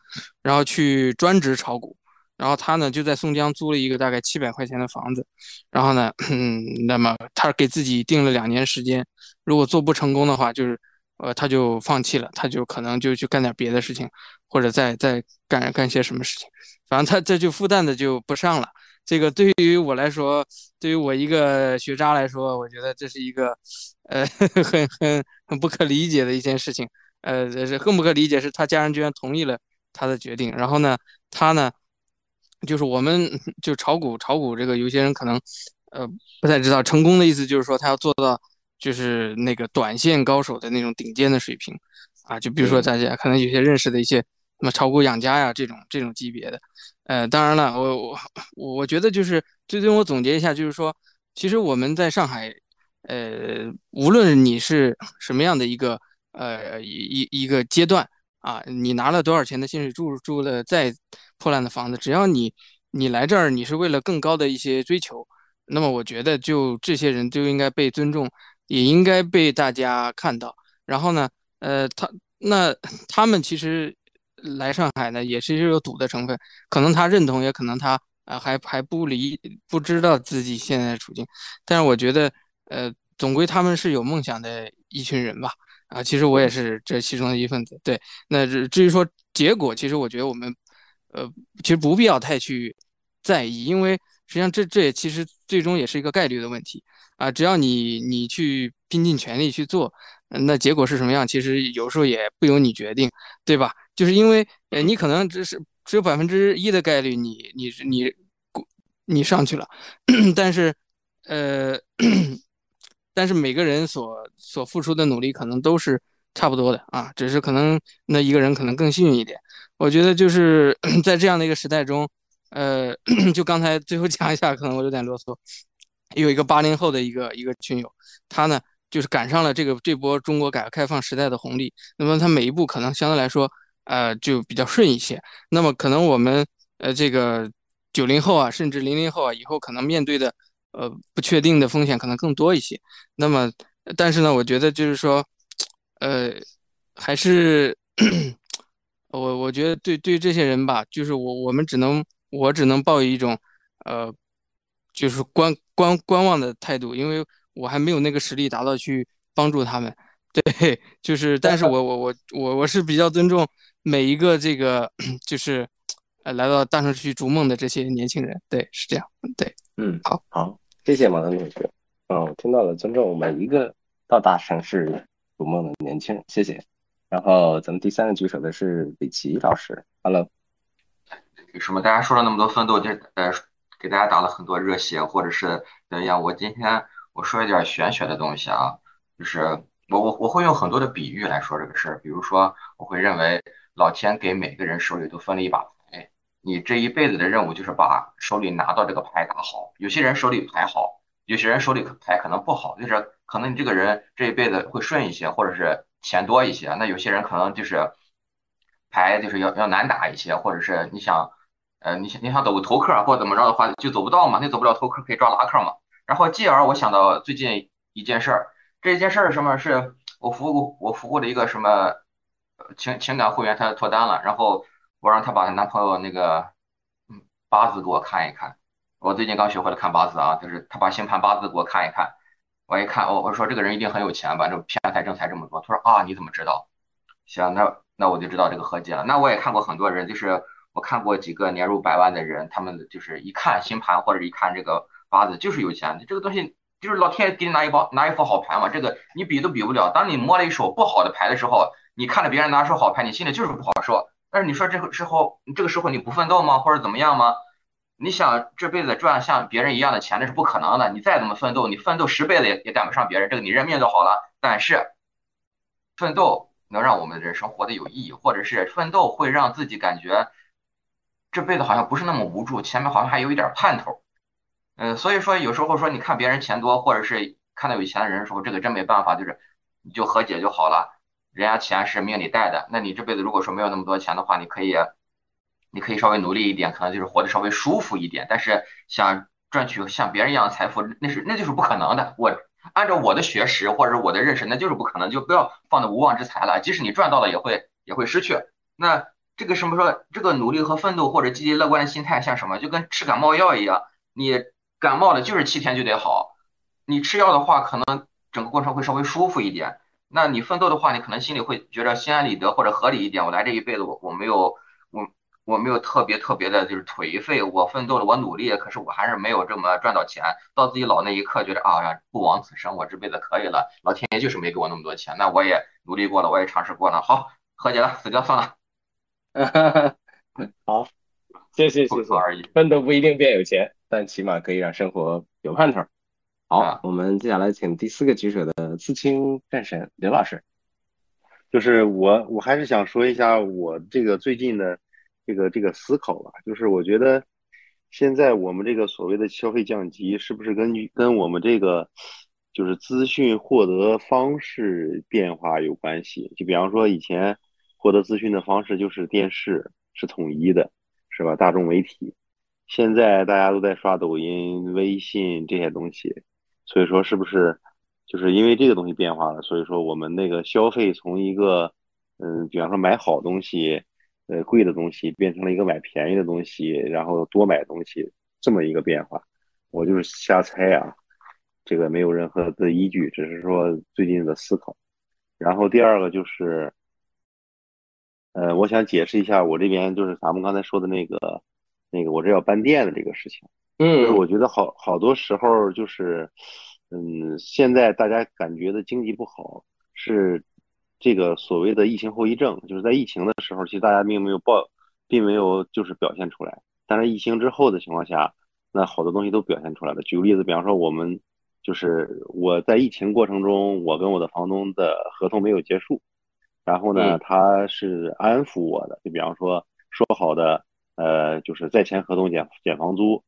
然后去专职炒股。然后他呢就在松江租了一个大概七百块钱的房子，然后呢，嗯，那么他给自己定了两年时间，如果做不成功的话，就是呃他就放弃了，他就可能就去干点别的事情，或者再再干干些什么事情。反正他这就复旦的就不上了。这个对于我来说，对于我一个学渣来说，我觉得这是一个，呃，很很很不可理解的一件事情。呃，这是更不可理解是他家人居然同意了他的决定。然后呢，他呢，就是我们 就炒股，炒股这个有些人可能，呃，不太知道成功的意思，就是说他要做到就是那个短线高手的那种顶尖的水平啊。就比如说大家可能有些认识的一些什么炒股养家呀这种这种级别的。呃，当然了，我我我我觉得就是最终我总结一下，就是说，其实我们在上海，呃，无论你是什么样的一个呃一一一个阶段啊，你拿了多少钱的薪水，住住了再破烂的房子，只要你你来这儿，你是为了更高的一些追求，那么我觉得就这些人就应该被尊重，也应该被大家看到。然后呢，呃，他那他们其实。来上海呢，也是有赌的成分，可能他认同，也可能他啊还还不理不知道自己现在的处境，但是我觉得，呃，总归他们是有梦想的一群人吧，啊，其实我也是这其中的一份子，对，那至于说结果，其实我觉得我们，呃，其实不必要太去在意，因为实际上这这也其实最终也是一个概率的问题，啊，只要你你去拼尽全力去做，那结果是什么样，其实有时候也不由你决定，对吧？就是因为，呃，你可能只是只有百分之一的概率，你你你你上去了，但是，呃，但是每个人所所付出的努力可能都是差不多的啊，只是可能那一个人可能更幸运一点。我觉得就是 在这样的一个时代中，呃，就刚才最后讲一下，可能我有点啰嗦，有一个八零后的一个一个群友，他呢就是赶上了这个这波中国改革开放时代的红利，那么他每一步可能相对来说。呃，就比较顺一些。那么可能我们呃这个九零后啊，甚至零零后啊，以后可能面对的呃不确定的风险可能更多一些。那么，但是呢，我觉得就是说，呃，还是 我我觉得对对这些人吧，就是我我们只能我只能抱有一种呃，就是观观观望的态度，因为我还没有那个实力达到去帮助他们。对，就是，但是我我我我我是比较尊重。每一个这个就是，呃，来到大城市去逐梦的这些年轻人，对，是这样，对，嗯，好，好，谢谢马东同学，嗯，我听到了，尊重每一个到大城市逐梦的年轻人，谢谢。然后咱们第三个举手的是李琦老师，Hello。什么？大家说了那么多奋斗，就呃，给大家打了很多热血，或者是怎样？我今天我说一点玄学的东西啊，就是我我我会用很多的比喻来说这个事儿，比如说我会认为。老天给每个人手里都分了一把，你这一辈子的任务就是把手里拿到这个牌打好。有些人手里牌好，有些人手里牌可能不好，就是可能你这个人这一辈子会顺一些，或者是钱多一些。那有些人可能就是牌就是要要难打一些，或者是你想，呃，你想你想走个头客或者怎么着的话就走不到嘛，你走不了头客可以抓拉客嘛。然后继而我想到最近一件事儿，这件事儿什么是我服务我服务的一个什么？情情感会员她脱单了，然后我让她把她男朋友那个八字给我看一看。我最近刚学会了看八字啊，就是她把星盘八字给我看一看。我一看，我我说这个人一定很有钱吧？这偏财正财这么多。他说啊，你怎么知道？行，那那我就知道这个合计了。那我也看过很多人，就是我看过几个年入百万的人，他们就是一看星盘或者一看这个八字就是有钱。这个东西就是老天爷给你拿一包拿一副好牌嘛，这个你比都比不了。当你摸了一手不好的牌的时候，你看着别人拿手好牌，你心里就是不好受。但是你说这个时候，这个时候你不奋斗吗，或者怎么样吗？你想这辈子赚像别人一样的钱，那是不可能的。你再怎么奋斗，你奋斗十辈子也也赶不上别人。这个你认命就好了。但是，奋斗能让我们的人生活得有意义，或者是奋斗会让自己感觉这辈子好像不是那么无助，前面好像还有一点盼头。嗯，所以说有时候说你看别人钱多，或者是看到有钱的人的时候，这个真没办法，就是你就和解就好了。人家钱是命里带的，那你这辈子如果说没有那么多钱的话，你可以。你可以稍微努力一点，可能就是活得稍微舒服一点。但是想赚取像别人一样的财富，那是那就是不可能的。我按照我的学识或者我的认识，那就是不可能。就不要放的无妄之财了。即使你赚到了，也会也会失去。那这个什么说，这个努力和奋斗或者积极乐观的心态像什么？就跟吃感冒药一样，你感冒了就是七天就得好。你吃药的话，可能整个过程会稍微舒服一点。那你奋斗的话，你可能心里会觉得心安理得或者合理一点。我来这一辈子，我我没有我。我没有特别特别的，就是颓废。我奋斗了，我努力，可是我还是没有这么赚到钱。到自己老那一刻，觉得啊呀，不枉此生，我这辈子可以了。老天爷就是没给我那么多钱，那我也努力过了，我也尝试过了。好，和解了，死掉算了。好，谢谢谢谢而已。奋斗不一定变有钱，但起码可以让生活有盼头。好，我们接下来请第四个举手的刺青战神刘老师。就是我，我还是想说一下我这个最近的。这个这个思考吧，就是我觉得现在我们这个所谓的消费降级，是不是根据跟我们这个就是资讯获得方式变化有关系？就比方说以前获得资讯的方式就是电视是统一的，是吧？大众媒体，现在大家都在刷抖音、微信这些东西，所以说是不是就是因为这个东西变化了？所以说我们那个消费从一个嗯，比方说买好东西。呃，贵的东西变成了一个买便宜的东西，然后多买东西这么一个变化，我就是瞎猜啊，这个没有任何的依据，只是说最近的思考。然后第二个就是，呃，我想解释一下我这边就是咱们刚才说的那个那个我这要搬店的这个事情。嗯，我觉得好好多时候就是，嗯，现在大家感觉的经济不好是。这个所谓的疫情后遗症，就是在疫情的时候，其实大家并没有报，并没有就是表现出来。但是疫情之后的情况下，那好多东西都表现出来了。举个例子，比方说我们就是我在疫情过程中，我跟我的房东的合同没有结束，然后呢，他是安抚我的，就比方说说好的，呃，就是在签合同减减房租，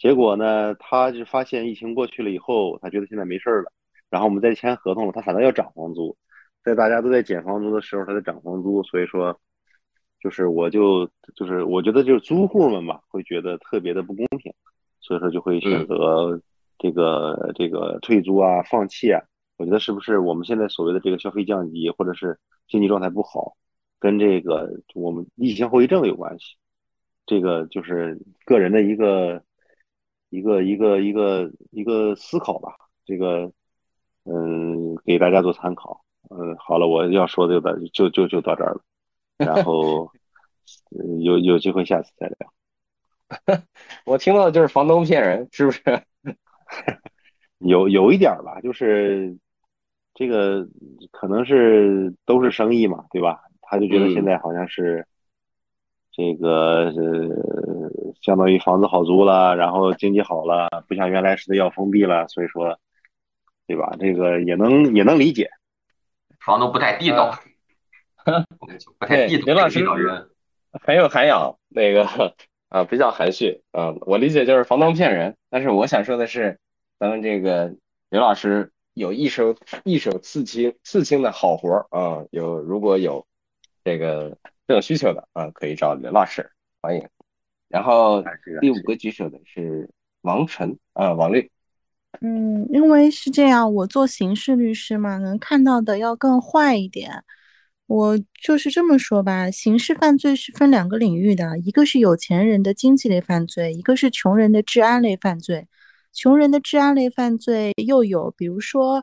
结果呢，他就发现疫情过去了以后，他觉得现在没事了，然后我们再签合同了，他反倒要涨房租。在大家都在减房租的时候，他在涨房租，所以说，就是我就就是我觉得就是租户们吧，会觉得特别的不公平，所以说就会选择这个这个退租啊、放弃啊。我觉得是不是我们现在所谓的这个消费降级，或者是经济状态不好，跟这个我们疫情后遗症有关系？这个就是个人的一个一个一个一个一个思考吧。这个嗯，给大家做参考。嗯，好了，我要说的就到就就就到这儿了，然后有有机会下次再聊。我听到的就是房东骗人，是不是？有有一点吧，就是这个可能是都是生意嘛，对吧？他就觉得现在好像是这个呃，相当于房子好租了，然后经济好了，不像原来似的要封闭了，所以说，对吧？这个也能也能理解。房东不太地道，不太地道。林老师很有涵养，那个 啊比较含蓄啊。我理解就是房东骗人，但是我想说的是，咱们这个刘老师有一手一手刺青刺青的好活啊。有如果有这个这种需求的啊，可以找刘老师，欢迎。然后第五个举手的是王晨啊，王律。嗯，因为是这样，我做刑事律师嘛，能看到的要更坏一点。我就是这么说吧，刑事犯罪是分两个领域的，一个是有钱人的经济类犯罪，一个是穷人的治安类犯罪。穷人的治安类犯罪又有，比如说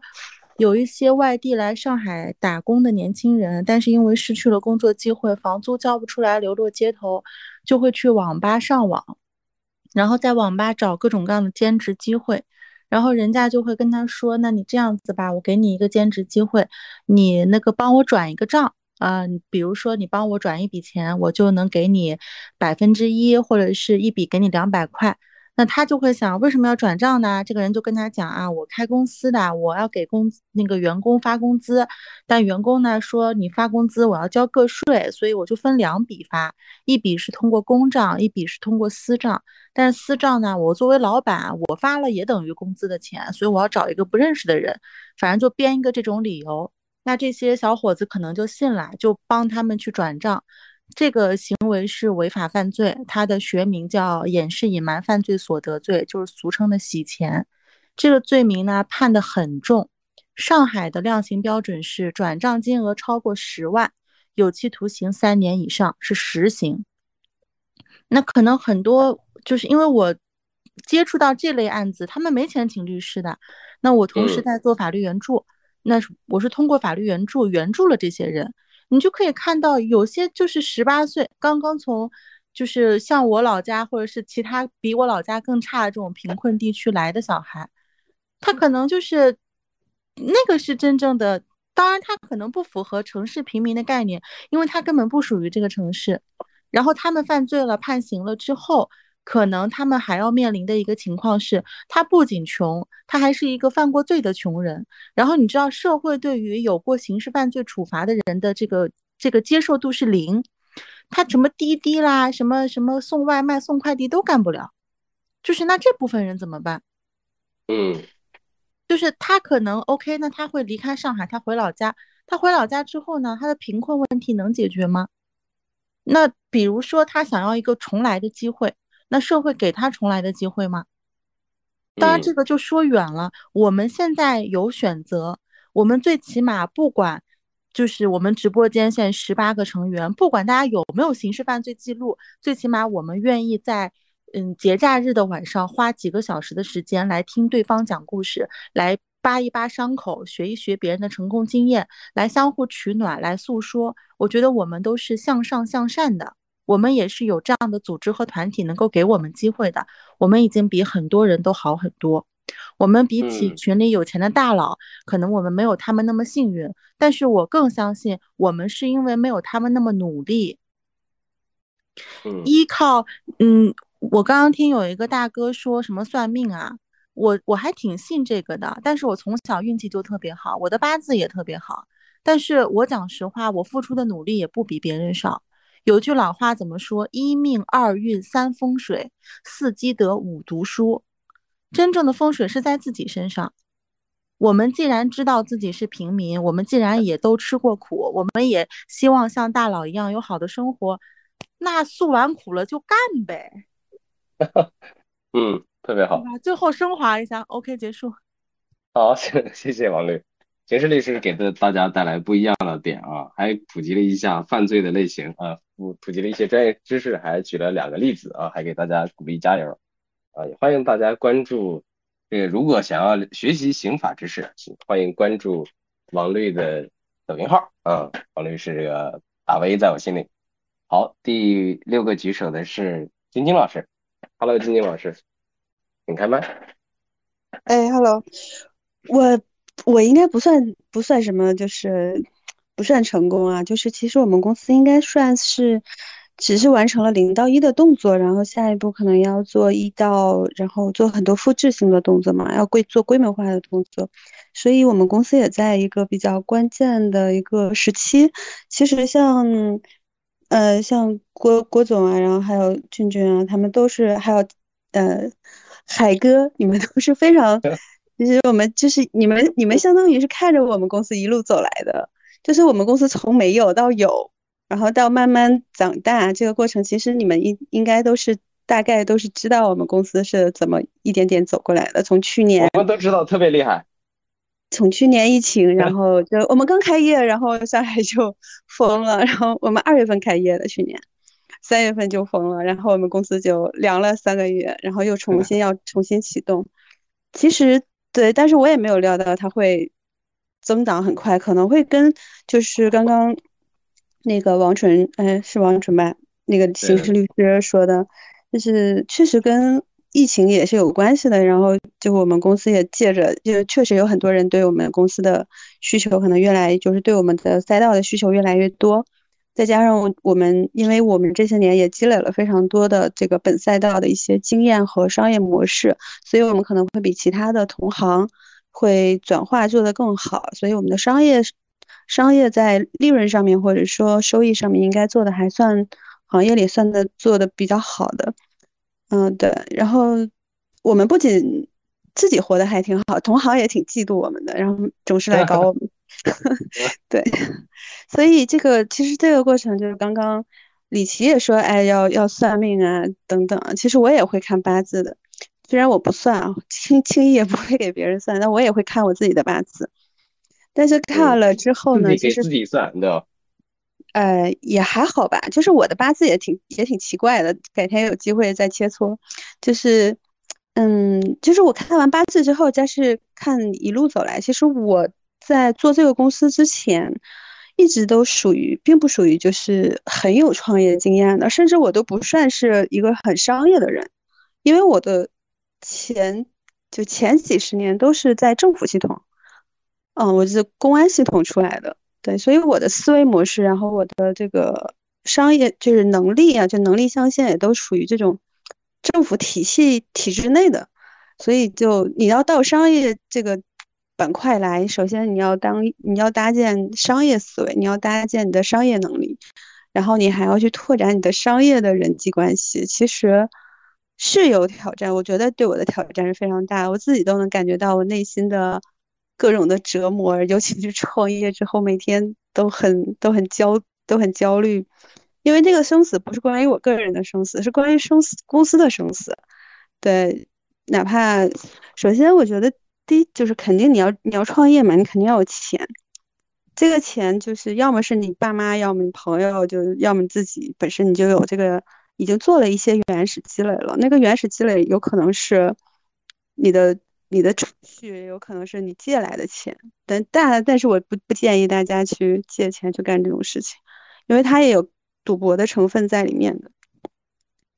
有一些外地来上海打工的年轻人，但是因为失去了工作机会，房租交不出来，流落街头，就会去网吧上网，然后在网吧找各种各样的兼职机会。然后人家就会跟他说：“那你这样子吧，我给你一个兼职机会，你那个帮我转一个账啊，比如说你帮我转一笔钱，我就能给你百分之一，或者是一笔给你两百块。”那他就会想，为什么要转账呢？这个人就跟他讲啊，我开公司的，我要给工那个员工发工资，但员工呢说你发工资我要交个税，所以我就分两笔发，一笔是通过公账，一笔是通过私账。但是私账呢，我作为老板，我发了也等于工资的钱，所以我要找一个不认识的人，反正就编一个这种理由。那这些小伙子可能就信了，就帮他们去转账。这个行为是违法犯罪，它的学名叫掩饰隐瞒犯罪所得罪，就是俗称的洗钱。这个罪名呢判的很重，上海的量刑标准是转账金额超过十万，有期徒刑三年以上，是实刑。那可能很多就是因为我接触到这类案子，他们没钱请律师的。那我同时在做法律援助，那我是通过法律援助援助了这些人。你就可以看到，有些就是十八岁，刚刚从，就是像我老家或者是其他比我老家更差的这种贫困地区来的小孩，他可能就是那个是真正的，当然他可能不符合城市平民的概念，因为他根本不属于这个城市。然后他们犯罪了，判刑了之后。可能他们还要面临的一个情况是，他不仅穷，他还是一个犯过罪的穷人。然后你知道，社会对于有过刑事犯罪处罚的人的这个这个接受度是零，他什么滴滴啦，什么什么送外卖、送快递都干不了。就是那这部分人怎么办？嗯，就是他可能 OK，那他会离开上海，他回老家。他回老家之后呢，他的贫困问题能解决吗？那比如说他想要一个重来的机会。那社会给他重来的机会吗？当然，这个就说远了。我们现在有选择，我们最起码不管，就是我们直播间现在十八个成员，不管大家有没有刑事犯罪记录，最起码我们愿意在嗯节假日的晚上花几个小时的时间来听对方讲故事，来扒一扒伤口，学一学别人的成功经验，来相互取暖，来诉说。我觉得我们都是向上向善的。我们也是有这样的组织和团体能够给我们机会的。我们已经比很多人都好很多。我们比起群里有钱的大佬，可能我们没有他们那么幸运，但是我更相信我们是因为没有他们那么努力。依靠，嗯，我刚刚听有一个大哥说什么算命啊，我我还挺信这个的。但是我从小运气就特别好，我的八字也特别好。但是我讲实话，我付出的努力也不比别人少。有句老话怎么说？一命二运三风水，四积德五读书。真正的风水是在自己身上。我们既然知道自己是平民，我们既然也都吃过苦，我们也希望像大佬一样有好的生活，那诉完苦了就干呗。嗯，特别好。最后升华一下，OK，结束。好，谢谢谢王律。刑事律师给的大家带来不一样的点啊，还普及了一下犯罪的类型啊，普普及了一些专业知识，还举了两个例子啊，还给大家鼓励加油啊，也欢迎大家关注这个，如果想要学习刑法知识，请欢迎关注王律的抖音号啊，王律是这个大 V 在我心里。好，第六个举手的是晶晶老师，Hello，晶晶老师，请开麦。哎，Hello，我。我应该不算不算什么，就是不算成功啊。就是其实我们公司应该算是只是完成了零到一的动作，然后下一步可能要做一到，然后做很多复制性的动作嘛，要规做规模化的动作。所以我们公司也在一个比较关键的一个时期。其实像呃像郭郭总啊，然后还有俊俊啊，他们都是还有呃海哥，你们都是非常。其实我们就是你们，你们相当于是看着我们公司一路走来的，就是我们公司从没有到有，然后到慢慢长大这个过程，其实你们应应该都是大概都是知道我们公司是怎么一点点走过来的。从去年我们都知道特别厉害，从去年疫情，然 后就我们刚开业，然后上海就 封了，然后我们二月份开业的，去年三月份就封了，然后我们公司就凉了三个月，然后又重新要重新启动，其实。对，但是我也没有料到它会增长很快，可能会跟就是刚刚那个王纯，哎，是王纯吧？那个刑事律师说的，就是确实跟疫情也是有关系的，然后就我们公司也借着，就确实有很多人对我们公司的需求可能越来，就是对我们的赛道的需求越来越多，再加上我们，因为我们这些年也积累了非常多的这个本赛道的一些经验和商业模式，所以我们可能会比其他的同行会转化做得更好，所以我们的商业商业在利润上面或者说收益上面应该做的还算行业里算的做的比较好的。嗯，对，然后我们不仅自己活得还挺好，同行也挺嫉妒我们的，然后总是来搞 我们。对，所以这个其实这个过程就是刚刚李琦也说，哎，要要算命啊等等。其实我也会看八字的，虽然我不算啊，轻轻易也不会给别人算，但我也会看我自己的八字。但是看了之后呢，其实自己算对吧？呃，也还好吧，就是我的八字也挺也挺奇怪的，改天有机会再切磋。就是，嗯，就是我看完八字之后，再是看一路走来，其实我在做这个公司之前，一直都属于并不属于就是很有创业经验的，甚至我都不算是一个很商业的人，因为我的前就前几十年都是在政府系统，嗯，我是公安系统出来的。对，所以我的思维模式，然后我的这个商业就是能力啊，就能力象限也都属于这种政府体系体制内的，所以就你要到商业这个板块来，首先你要当你要搭建商业思维，你要搭建你的商业能力，然后你还要去拓展你的商业的人际关系，其实是有挑战，我觉得对我的挑战是非常大，我自己都能感觉到我内心的。各种的折磨，尤其是创业之后，每天都很都很焦都很焦虑，因为这个生死不是关于我个人的生死，是关于生死公司的生死。对，哪怕首先我觉得第一就是肯定你要你要创业嘛，你肯定要有钱。这个钱就是要么是你爸妈，要么你朋友，就要么自己本身你就有这个已经做了一些原始积累了。那个原始积累有可能是你的。你的储蓄有可能是你借来的钱，但但但是我不不建议大家去借钱去干这种事情，因为它也有赌博的成分在里面的。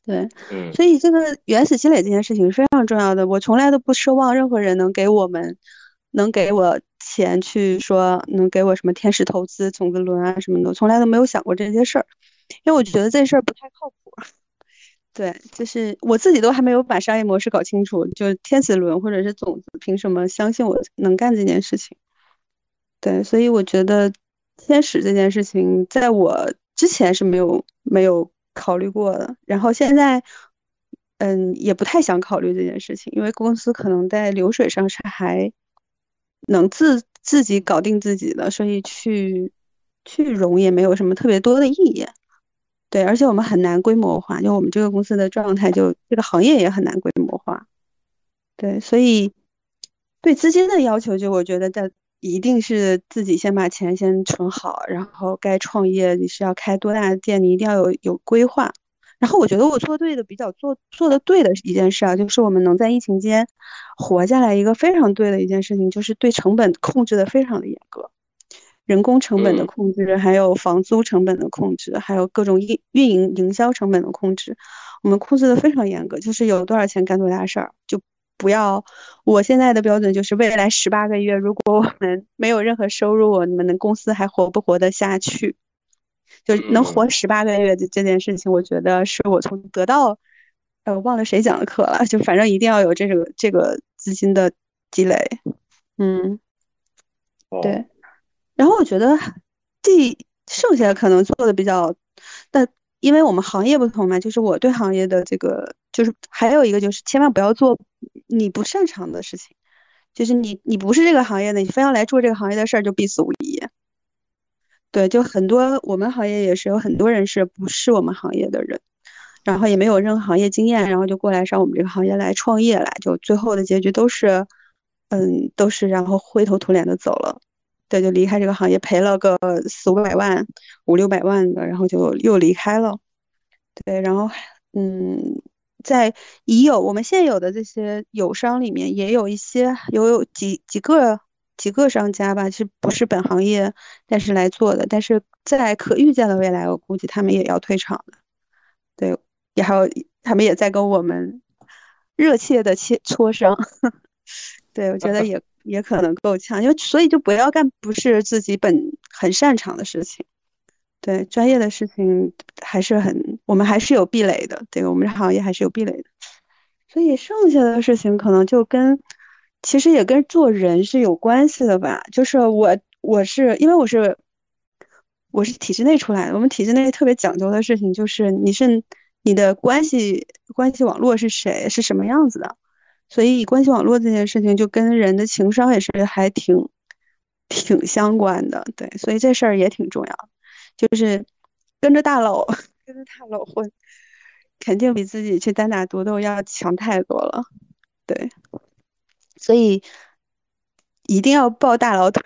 对，嗯，所以这个原始积累这件事情是非常重要的。我从来都不奢望任何人能给我们，能给我钱去说能给我什么天使投资、种子轮啊什么的，从来都没有想过这些事儿，因为我觉得这事儿不太靠谱。对，就是我自己都还没有把商业模式搞清楚，就天使轮或者是种子，凭什么相信我能干这件事情？对，所以我觉得天使这件事情，在我之前是没有没有考虑过的，然后现在，嗯，也不太想考虑这件事情，因为公司可能在流水上是还能自自己搞定自己的，所以去去融也没有什么特别多的意义。对，而且我们很难规模化，就我们这个公司的状态，就这个行业也很难规模化。对，所以对资金的要求，就我觉得在一定是自己先把钱先存好，然后该创业你是要开多大的店，你一定要有有规划。然后我觉得我做对的比较做做的对的一件事啊，就是我们能在疫情间活下来，一个非常对的一件事情，就是对成本控制的非常的严格。人工成本的控制，还有房租成本的控制，还有各种运运营营销成本的控制，我们控制的非常严格。就是有多少钱干多大事儿，就不要。我现在的标准就是未来十八个月，如果我们没有任何收入，你们的公司还活不活得下去？就能活十八个月的这件事情，我觉得是我从得到，呃，忘了谁讲的课了，就反正一定要有这个这个资金的积累。嗯，对。然后我觉得，这剩下的可能做的比较，但因为我们行业不同嘛，就是我对行业的这个，就是还有一个就是千万不要做你不擅长的事情，就是你你不是这个行业的，你非要来做这个行业的事儿，就必死无疑。对，就很多我们行业也是有很多人是不是我们行业的人，然后也没有任何行业经验，然后就过来上我们这个行业来创业来，就最后的结局都是，嗯，都是然后灰头土脸的走了。对，就离开这个行业，赔了个四五百万、五六百万的，然后就又离开了。对，然后嗯，在已有我们现有的这些友商里面，也有一些有有几几个几个商家吧，是不是本行业，但是来做的，但是在可预见的未来，我估计他们也要退场的。对，也还有他们也在跟我们热切的切磋商。对，我觉得也 也可能够呛，因为所以就不要干不是自己本很擅长的事情。对，专业的事情还是很，我们还是有壁垒的。对我们这行业还是有壁垒的，所以剩下的事情可能就跟，其实也跟做人是有关系的吧。就是我，我是因为我是，我是体制内出来的，我们体制内特别讲究的事情就是你是你的关系关系网络是谁是什么样子的，所以关系网络这件事情就跟人的情商也是还挺挺相关的。对，所以这事儿也挺重要。就是跟着大佬，跟着大佬混，肯定比自己去单打独斗要强太多了。对，所以一定要抱大佬腿，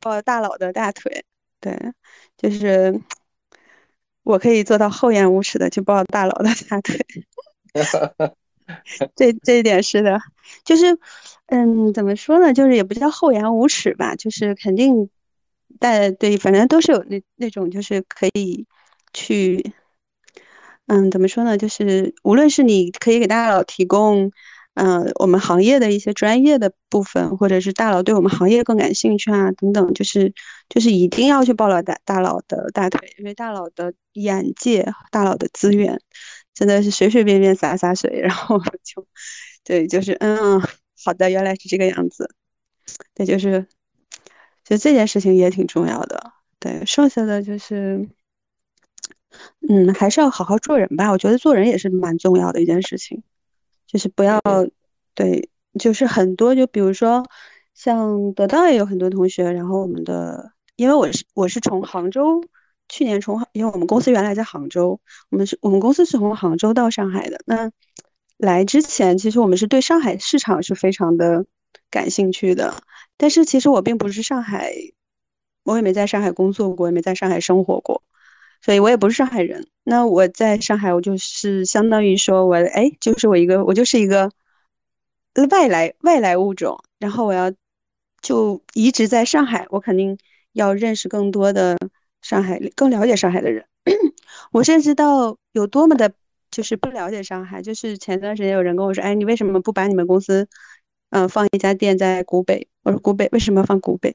抱大佬的大腿。对，就是我可以做到厚颜无耻的去抱大佬的大腿。这这一点是的，就是嗯，怎么说呢？就是也不叫厚颜无耻吧，就是肯定。但对，反正都是有那那种，就是可以去，嗯，怎么说呢？就是无论是你可以给大佬提供，嗯，我们行业的一些专业的部分，或者是大佬对我们行业更感兴趣啊，等等，就是就是一定要去抱了大大佬的大腿，因为大佬的眼界、大佬的资源，真的是随随便便洒洒水，然后就对，就是嗯，好的，原来是这个样子，对，就是。就这件事情也挺重要的，对，剩下的就是，嗯，还是要好好做人吧。我觉得做人也是蛮重要的一件事情，就是不要，对，就是很多，就比如说像得到也有很多同学，然后我们的，因为我是我是从杭州，去年从，因为我们公司原来在杭州，我们是我们公司是从杭州到上海的。那来之前，其实我们是对上海市场是非常的感兴趣的。但是其实我并不是上海，我也没在上海工作过，也没在上海生活过，所以我也不是上海人。那我在上海，我就是相当于说我哎，就是我一个，我就是一个外来外来物种。然后我要就一直在上海，我肯定要认识更多的上海，更了解上海的人。我甚至到有多么的，就是不了解上海。就是前段时间有人跟我说，哎，你为什么不把你们公司，嗯，放一家店在古北？我说古北为什么要放古北？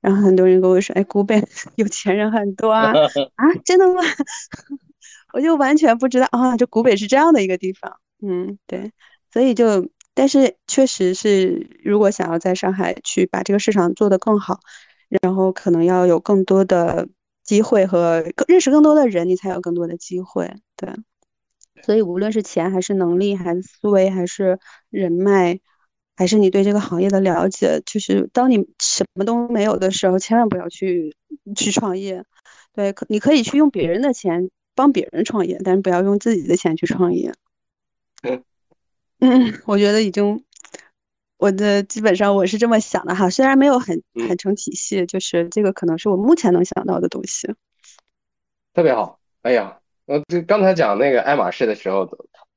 然后很多人跟我说：“哎，古北 有钱人很多啊！”啊，真的吗？我就完全不知道啊，这古北是这样的一个地方。嗯，对，所以就，但是确实是，如果想要在上海去把这个市场做得更好，然后可能要有更多的机会和认识更多的人，你才有更多的机会。对，所以无论是钱还是能力，还是思维，还是人脉。还是你对这个行业的了解，就是当你什么都没有的时候，千万不要去去创业。对，可你可以去用别人的钱帮别人创业，但是不要用自己的钱去创业。嗯嗯，我觉得已经，我的基本上我是这么想的哈，虽然没有很很成体系，就是这个可能是我目前能想到的东西。特别好，哎呀，我这刚才讲那个爱马仕的时候，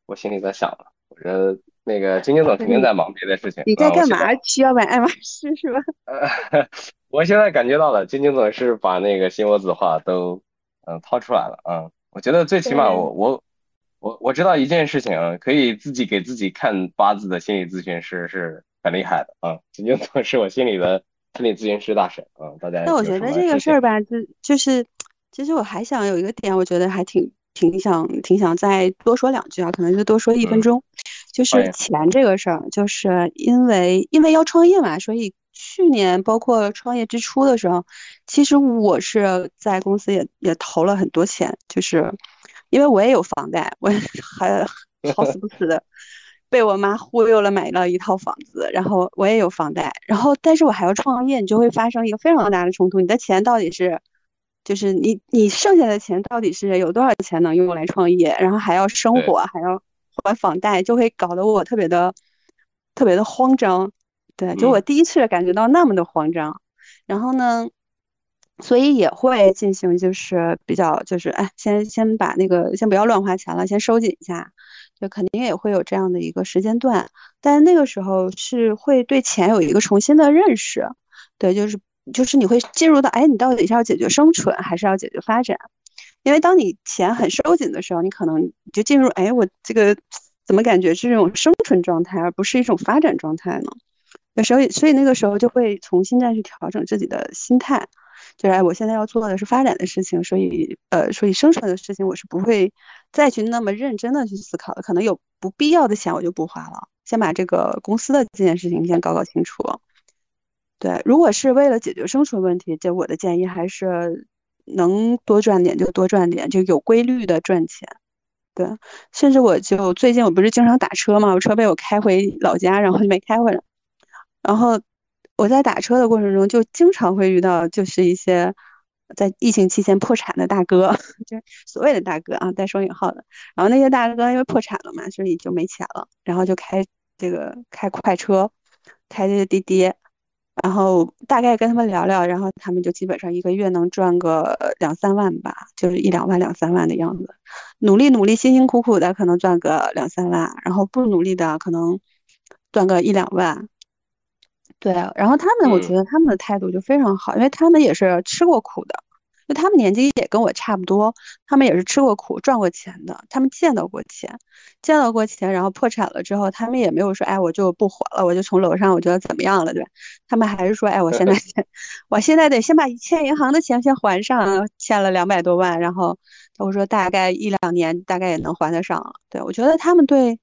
我心里在想了，我觉得。那个晶晶总肯定在忙别的事情。你在干嘛？需要买爱马仕是吧？呃，我现在感觉到了，晶晶总是把那个心窝子话都嗯掏出来了啊。我觉得最起码我我我我知道一件事情啊，可以自己给自己看八字的心理咨询师是很厉害的啊。金金总是我心里的心理咨询师大神啊。大家那我觉得这个事儿吧，就就是其实我还想有一个点，我觉得还挺挺想挺想再多说两句啊，可能就多说一分钟。就是钱这个事儿，就是因为因为要创业嘛，所以去年包括创业之初的时候，其实我是在公司也也投了很多钱，就是因为我也有房贷，我 还好死不死的被我妈忽悠了买了一套房子，然后我也有房贷，然后但是我还要创业，你就会发生一个非常大的冲突，你的钱到底是，就是你你剩下的钱到底是有多少钱能用来创业，然后还要生活还要。还房贷就会搞得我特别的特别的慌张，对，就我第一次感觉到那么的慌张，然后呢，所以也会进行就是比较就是哎，先先把那个先不要乱花钱了，先收紧一下，就肯定也会有这样的一个时间段，但那个时候是会对钱有一个重新的认识，对，就是就是你会进入到哎，你到底是要解决生存还是要解决发展？因为当你钱很收紧的时候，你可能就进入哎，我这个怎么感觉是这种生存状态，而不是一种发展状态呢？所以，所以那个时候就会重新再去调整自己的心态，就是哎，我现在要做的是发展的事情，所以呃，所以生存的事情我是不会再去那么认真的去思考的，可能有不必要的钱我就不花了，先把这个公司的这件事情先搞搞清楚。对，如果是为了解决生存问题，就我的建议还是能多赚点就多赚点，就有规律的赚钱。对，甚至我就最近我不是经常打车嘛，我车被我开回老家，然后就没开回来。然后我在打车的过程中，就经常会遇到，就是一些在疫情期间破产的大哥，就所谓的大哥啊，带双引号的。然后那些大哥因为破产了嘛，所以就没钱了，然后就开这个开快车，开这个滴滴。然后大概跟他们聊聊，然后他们就基本上一个月能赚个两三万吧，就是一两万、两三万的样子。努力努力、辛辛苦苦的可能赚个两三万，然后不努力的可能赚个一两万。对，然后他们，我觉得他们的态度就非常好，因为他们也是吃过苦的，就他们年纪也跟我差不多，他们也是吃过苦、赚过钱的，他们见到过钱，见到过钱，然后破产了之后，他们也没有说，哎，我就不活了，我就从楼上，我觉得怎么样了，对吧？他们还是说，哎，我现在，我现在得先把欠银行的钱先还上，欠了两百多万，然后我说大概一两年，大概也能还得上。对我觉得他们对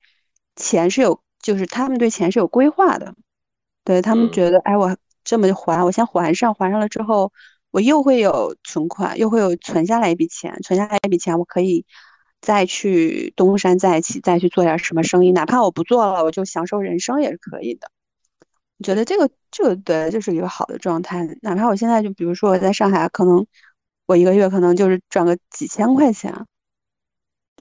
钱是有，就是他们对钱是有规划的。对他们觉得，哎，我这么还，我先还上，还上了之后，我又会有存款，又会有存下来一笔钱，存下来一笔钱，我可以再去东山再起，再去做点什么生意，哪怕我不做了，我就享受人生也是可以的。我觉得这个这个对，就是一个好的状态。哪怕我现在就比如说我在上海，可能我一个月可能就是赚个几千块钱，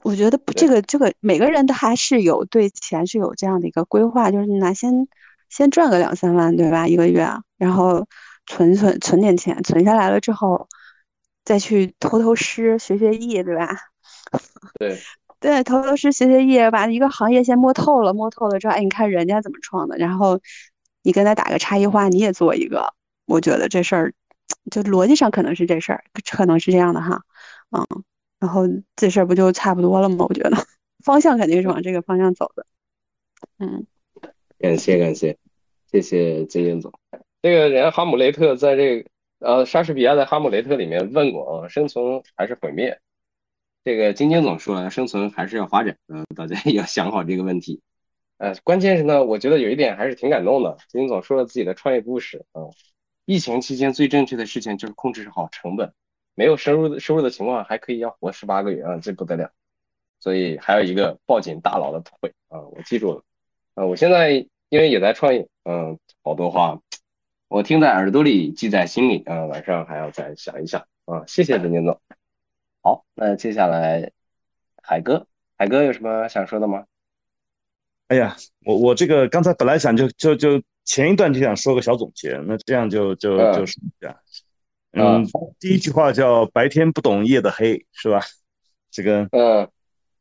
我觉得这个这个每个人都还是有对钱是有这样的一个规划，就是拿先。先赚个两三万，对吧？一个月，然后存存存点钱，存下来了之后，再去偷偷师学学艺，对吧？对对，偷偷师学学艺，把一个行业先摸透了，摸透了之后，哎，你看人家怎么创的，然后你跟他打个差异化，你也做一个。我觉得这事儿，就逻辑上可能是这事儿，可能是这样的哈，嗯，然后这事儿不就差不多了吗？我觉得方向肯定是往这个方向走的，嗯。感谢感谢，谢谢金英总。这个人哈姆雷特在这个呃莎士比亚在《哈姆雷特》里面问过啊，生存还是毁灭？这个金晶总说，生存还是要发展。嗯，大家要想好这个问题。呃，关键是呢，我觉得有一点还是挺感动的。金晶总说了自己的创业故事啊，疫情期间最正确的事情就是控制好成本，没有收入的收入的情况还可以要活十八个月啊，这不得了。所以还有一个抱紧大佬的腿啊，我记住了。啊，我现在因为也在创业，嗯，好多话我听在耳朵里，记在心里，啊，晚上还要再想一想，啊，谢谢陈建总。好，那接下来海哥，海哥有什么想说的吗？哎呀，我我这个刚才本来想就就就前一段就想说个小总结，那这样就就就说一下，嗯，第一句话叫白天不懂夜的黑，是吧？这个，嗯。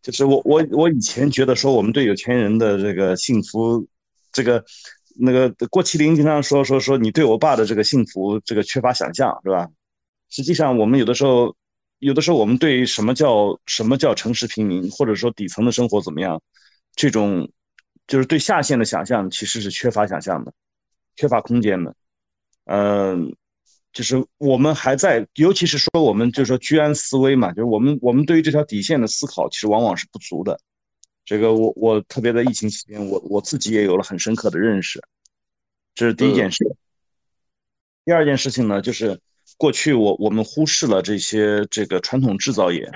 就是我我我以前觉得说我们对有钱人的这个幸福，这个那个郭麒麟经常说说说你对我爸的这个幸福这个缺乏想象是吧？实际上我们有的时候有的时候我们对什么叫什么叫城市平民或者说底层的生活怎么样，这种就是对下限的想象其实是缺乏想象的，缺乏空间的，嗯。就是我们还在，尤其是说我们就是说居安思危嘛，就是我们我们对于这条底线的思考，其实往往是不足的。这个我我特别在疫情期间，我我自己也有了很深刻的认识。这是第一件事。第二件事情呢，就是过去我我们忽视了这些这个传统制造业，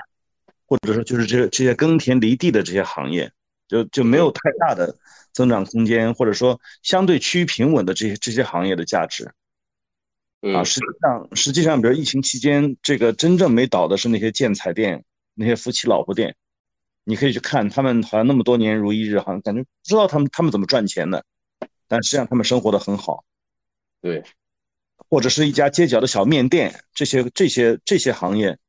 或者说就是这这些耕田犁地的这些行业，就就没有太大的增长空间，或者说相对趋于平稳的这些这些行业的价值。啊，实际上，实际上，比如疫情期间，这个真正没倒的是那些建材店，那些夫妻老婆店，你可以去看，他们好像那么多年如一日，好像感觉不知道他们他们怎么赚钱的，但实际上他们生活的很好。对，或者是一家街角的小面店，这些这些这些行业，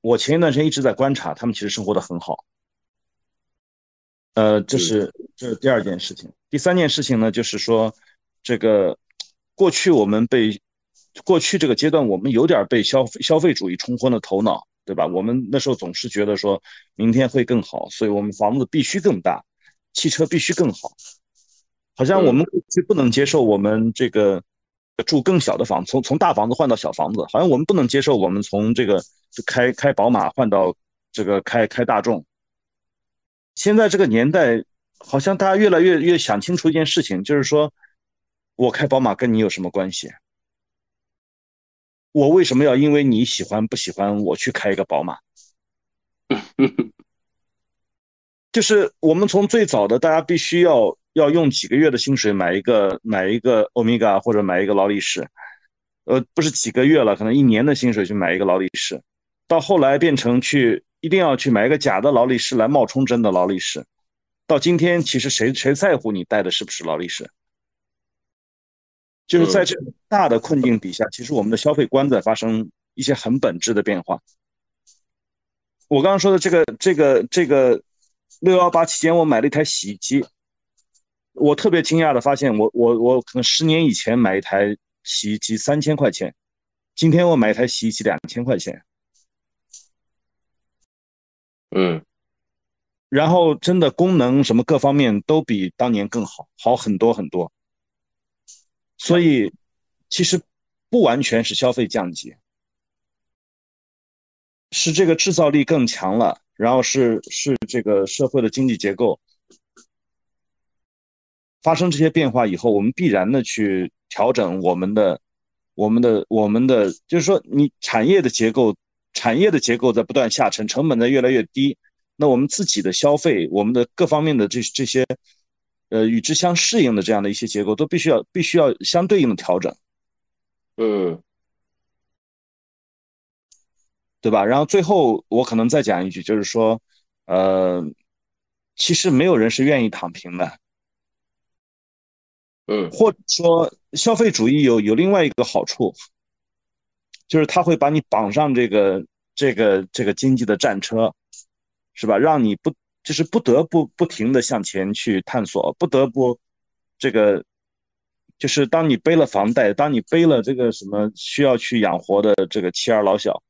我前一段时间一直在观察，他们其实生活的很好。呃，这是这是第二件事情，第三件事情呢，就是说这个过去我们被过去这个阶段，我们有点被消费消费主义冲昏了头脑，对吧？我们那时候总是觉得说明天会更好，所以我们房子必须更大，汽车必须更好，好像我们就不能接受我们这个住更小的房，从从大房子换到小房子，好像我们不能接受我们从这个开开宝马换到这个开开大众。现在这个年代，好像大家越来越越想清楚一件事情，就是说我开宝马跟你有什么关系？我为什么要因为你喜欢不喜欢我去开一个宝马？就是我们从最早的大家必须要要用几个月的薪水买一个买一个欧米伽或者买一个劳力士，呃，不是几个月了，可能一年的薪水去买一个劳力士，到后来变成去一定要去买一个假的劳力士来冒充真的劳力士，到今天其实谁谁在乎你戴的是不是劳力士？就是在这个大的困境底下，其实我们的消费观在发生一些很本质的变化。我刚刚说的这个这个这个六幺八期间，我买了一台洗衣机，我特别惊讶的发现，我我我可能十年以前买一台洗衣机三千块钱，今天我买一台洗衣机两千块钱，嗯，然后真的功能什么各方面都比当年更好，好很多很多。所以，其实不完全是消费降级，是这个制造力更强了，然后是是这个社会的经济结构发生这些变化以后，我们必然的去调整我们的、我们的、我们的，就是说，你产业的结构、产业的结构在不断下沉，成本在越来越低，那我们自己的消费、我们的各方面的这这些。呃，与之相适应的这样的一些结构，都必须要必须要相对应的调整，嗯，对吧？然后最后我可能再讲一句，就是说，呃，其实没有人是愿意躺平的，嗯，或者说消费主义有有另外一个好处，就是它会把你绑上这个这个这个经济的战车，是吧？让你不。就是不得不不停的向前去探索，不得不这个，就是当你背了房贷，当你背了这个什么需要去养活的这个妻儿老小，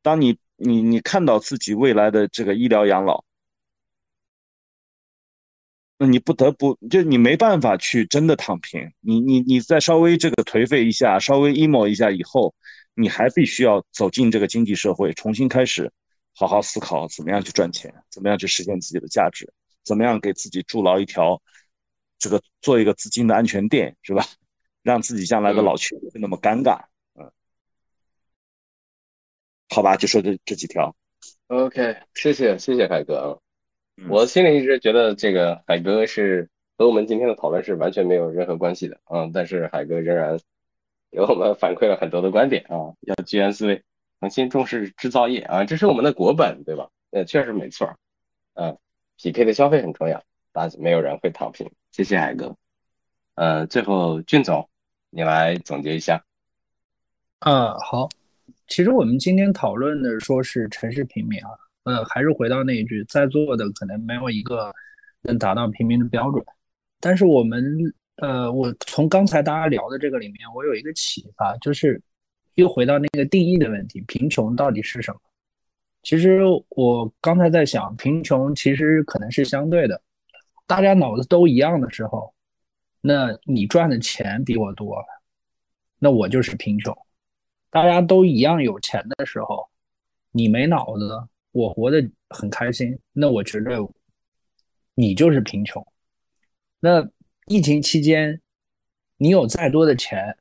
当你你你看到自己未来的这个医疗养老，那你不得不就你没办法去真的躺平，你你你再稍微这个颓废一下，稍微 emo 一下以后，你还必须要走进这个经济社会，重新开始。好好思考怎么样去赚钱，怎么样去实现自己的价值，怎么样给自己筑牢一条这个做一个资金的安全垫，是吧？让自己将来的老去不会那么尴尬。嗯，好吧，就说这这几条。OK，谢谢谢谢海哥啊。我心里一直觉得这个海哥是和我们今天的讨论是完全没有任何关系的啊，但是海哥仍然给我们反馈了很多的观点啊，要居安思危。重新重视制造业啊，这是我们的国本，对吧？呃，确实没错。嗯，匹配的消费很重要，大家没有人会躺平。谢谢海哥。呃，最后俊总，你来总结一下。啊，好。其实我们今天讨论的说是城市平民啊，呃，还是回到那一句，在座的可能没有一个能达到平民的标准。但是我们，呃，我从刚才大家聊的这个里面，我有一个启发，就是。又回到那个定义的问题，贫穷到底是什么？其实我刚才在想，贫穷其实可能是相对的。大家脑子都一样的时候，那你赚的钱比我多，那我就是贫穷。大家都一样有钱的时候，你没脑子，我活得很开心，那我觉得你就是贫穷。那疫情期间，你有再多的钱。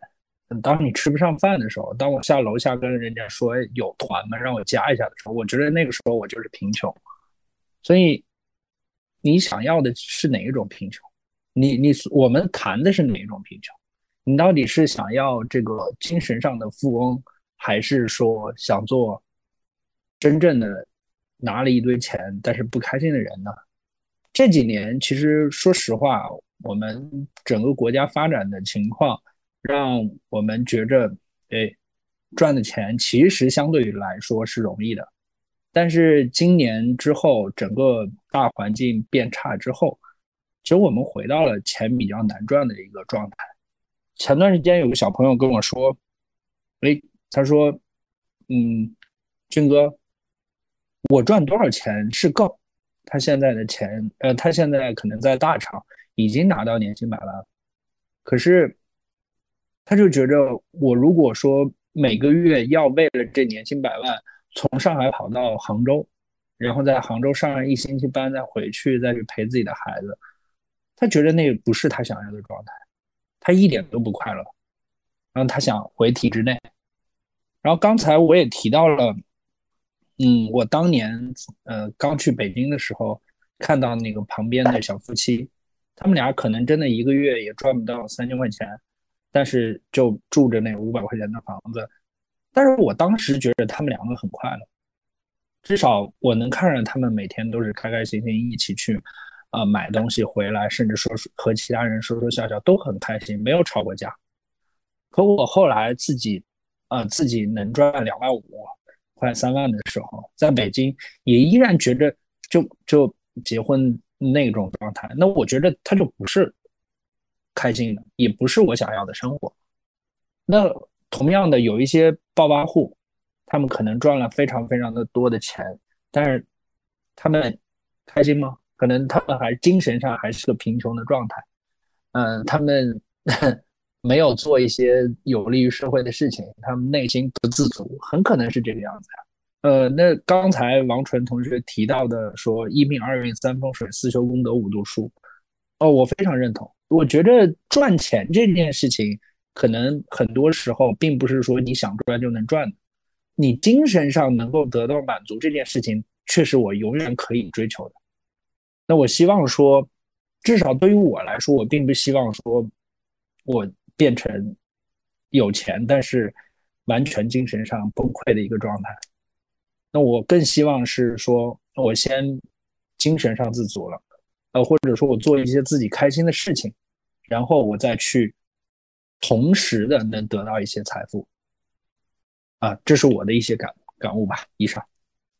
当你吃不上饭的时候，当我下楼下跟人家说有团吗？让我加一下的时候，我觉得那个时候我就是贫穷。所以，你想要的是哪一种贫穷？你你我们谈的是哪一种贫穷？你到底是想要这个精神上的富翁，还是说想做真正的拿了一堆钱但是不开心的人呢？这几年其实说实话，我们整个国家发展的情况。让我们觉着，哎，赚的钱其实相对于来说是容易的，但是今年之后，整个大环境变差之后，其实我们回到了钱比较难赚的一个状态。前段时间有个小朋友跟我说，哎，他说，嗯，军哥，我赚多少钱是够？他现在的钱，呃，他现在可能在大厂已经拿到年薪百万，可是他就觉着我如果说每个月要为了这年薪百万从上海跑到杭州，然后在杭州上一星期班再回去再去陪自己的孩子，他觉得那不是他想要的状态，他一点都不快乐，然后他想回体制内。然后刚才我也提到了，嗯，我当年呃刚去北京的时候，看到那个旁边的小夫妻，他们俩可能真的一个月也赚不到三千块钱，但是就住着那五百块钱的房子，但是我当时觉得他们两个很快乐，至少我能看着他们每天都是开开心心一起去，啊买东西回来，甚至说和其他人说说笑笑都很开心，没有吵过架。可我后来自己。啊，自己能赚两万五，快三万的时候，在北京也依然觉得就就结婚那种状态，那我觉得他就不是开心的，也不是我想要的生活。那同样的，有一些暴发户，他们可能赚了非常非常的多的钱，但是他们开心吗？可能他们还精神上还是个贫穷的状态。嗯，他们。没有做一些有利于社会的事情，他们内心不自足，很可能是这个样子呃，那刚才王纯同学提到的说一命二运三风水四修功德五读书，哦，我非常认同。我觉得赚钱这件事情，可能很多时候并不是说你想赚就能赚的，你精神上能够得到满足这件事情，却是我永远可以追求的。那我希望说，至少对于我来说，我并不希望说，我。变成有钱，但是完全精神上崩溃的一个状态。那我更希望是说，我先精神上自足了，呃，或者说我做一些自己开心的事情，然后我再去同时的能得到一些财富。啊，这是我的一些感感悟吧。以上，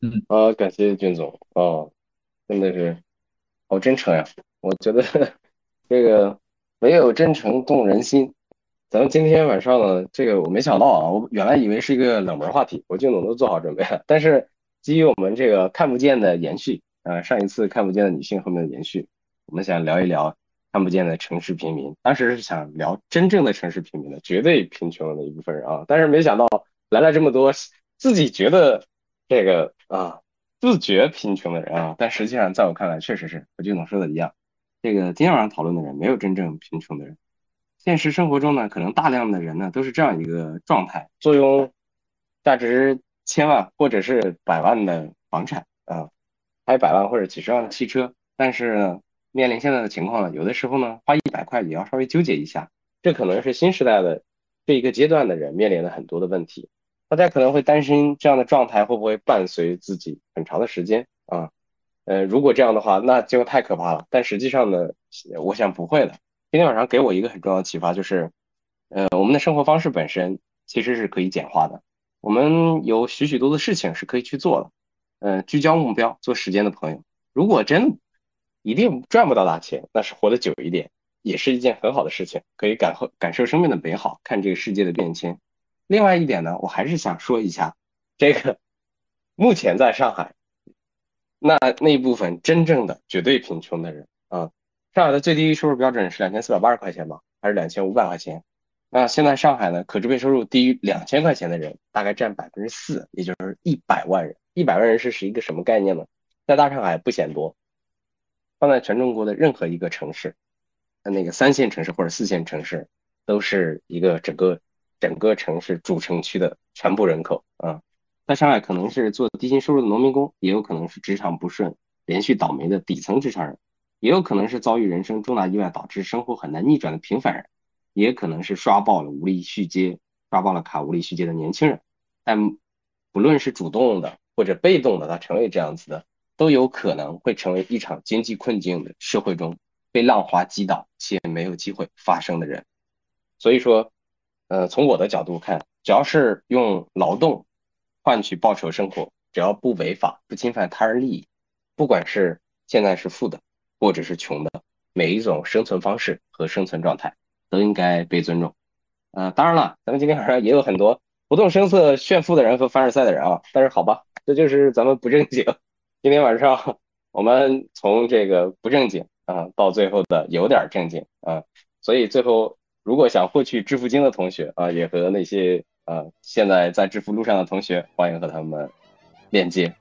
嗯，啊，感谢俊总，哦，真的是好真诚呀。我觉得这个唯有真诚动人心。咱们今天晚上呢，这个我没想到啊，我原来以为是一个冷门话题，我俊总都做好准备了。但是基于我们这个看不见的延续呃，上一次看不见的女性后面的延续，我们想聊一聊看不见的城市平民。当时是想聊真正的城市平民的绝对贫穷的一部分人啊，但是没想到来了这么多自己觉得这个啊自觉贫穷的人啊，但实际上在我看来，确实是和俊总说的一样，这个今天晚上讨论的人没有真正贫穷的人。现实生活中呢，可能大量的人呢都是这样一个状态：坐拥价值千万或者是百万的房产啊，开百万或者几十万的汽车，但是呢，面临现在的情况呢，有的时候呢，花一百块也要稍微纠结一下。这可能是新时代的这一个阶段的人面临的很多的问题。大家可能会担心这样的状态会不会伴随自己很长的时间啊？呃，如果这样的话，那就太可怕了。但实际上呢，我想不会的。今天晚上给我一个很重要的启发，就是，呃，我们的生活方式本身其实是可以简化的。我们有许许多的事情是可以去做的。嗯，聚焦目标，做时间的朋友。如果真一定赚不到大钱，那是活得久一点，也是一件很好的事情，可以感感受生命的美好，看这个世界的变迁。另外一点呢，我还是想说一下，这个目前在上海，那那一部分真正的绝对贫穷的人啊。上海的最低收入标准是两千四百八十块钱吧，还是两千五百块钱？那现在上海呢，可支配收入低于两千块钱的人大概占百分之四，也就是一百万人。一百万人是是一个什么概念呢？在大上海不嫌多，放在全中国的任何一个城市，那个三线城市或者四线城市，都是一个整个整个城市主城区的全部人口啊。在上海可能是做低薪收入的农民工，也有可能是职场不顺、连续倒霉的底层职场人。也有可能是遭遇人生重大意外导致生活很难逆转的平凡人，也可能是刷爆了无力续接、刷爆了卡无力续接的年轻人。但不论是主动的或者被动的，他成为这样子的，都有可能会成为一场经济困境的社会中被浪花击倒且没有机会发生的人。所以说，呃，从我的角度看，只要是用劳动换取报酬生活，只要不违法、不侵犯他人利益，不管是现在是富的。或者是穷的每一种生存方式和生存状态都应该被尊重。呃，当然了，咱们今天晚上也有很多不动声色炫富的人和凡尔赛的人啊。但是好吧，这就是咱们不正经。今天晚上我们从这个不正经啊，到最后的有点正经啊，所以最后如果想获取致富经的同学啊，也和那些啊现在在致富路上的同学，欢迎和他们链接。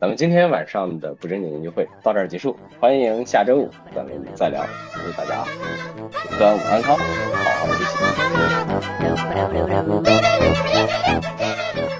咱们今天晚上的不正经研究会到这儿结束，欢迎下周五咱们再聊。祝大家端午安康，好好休息。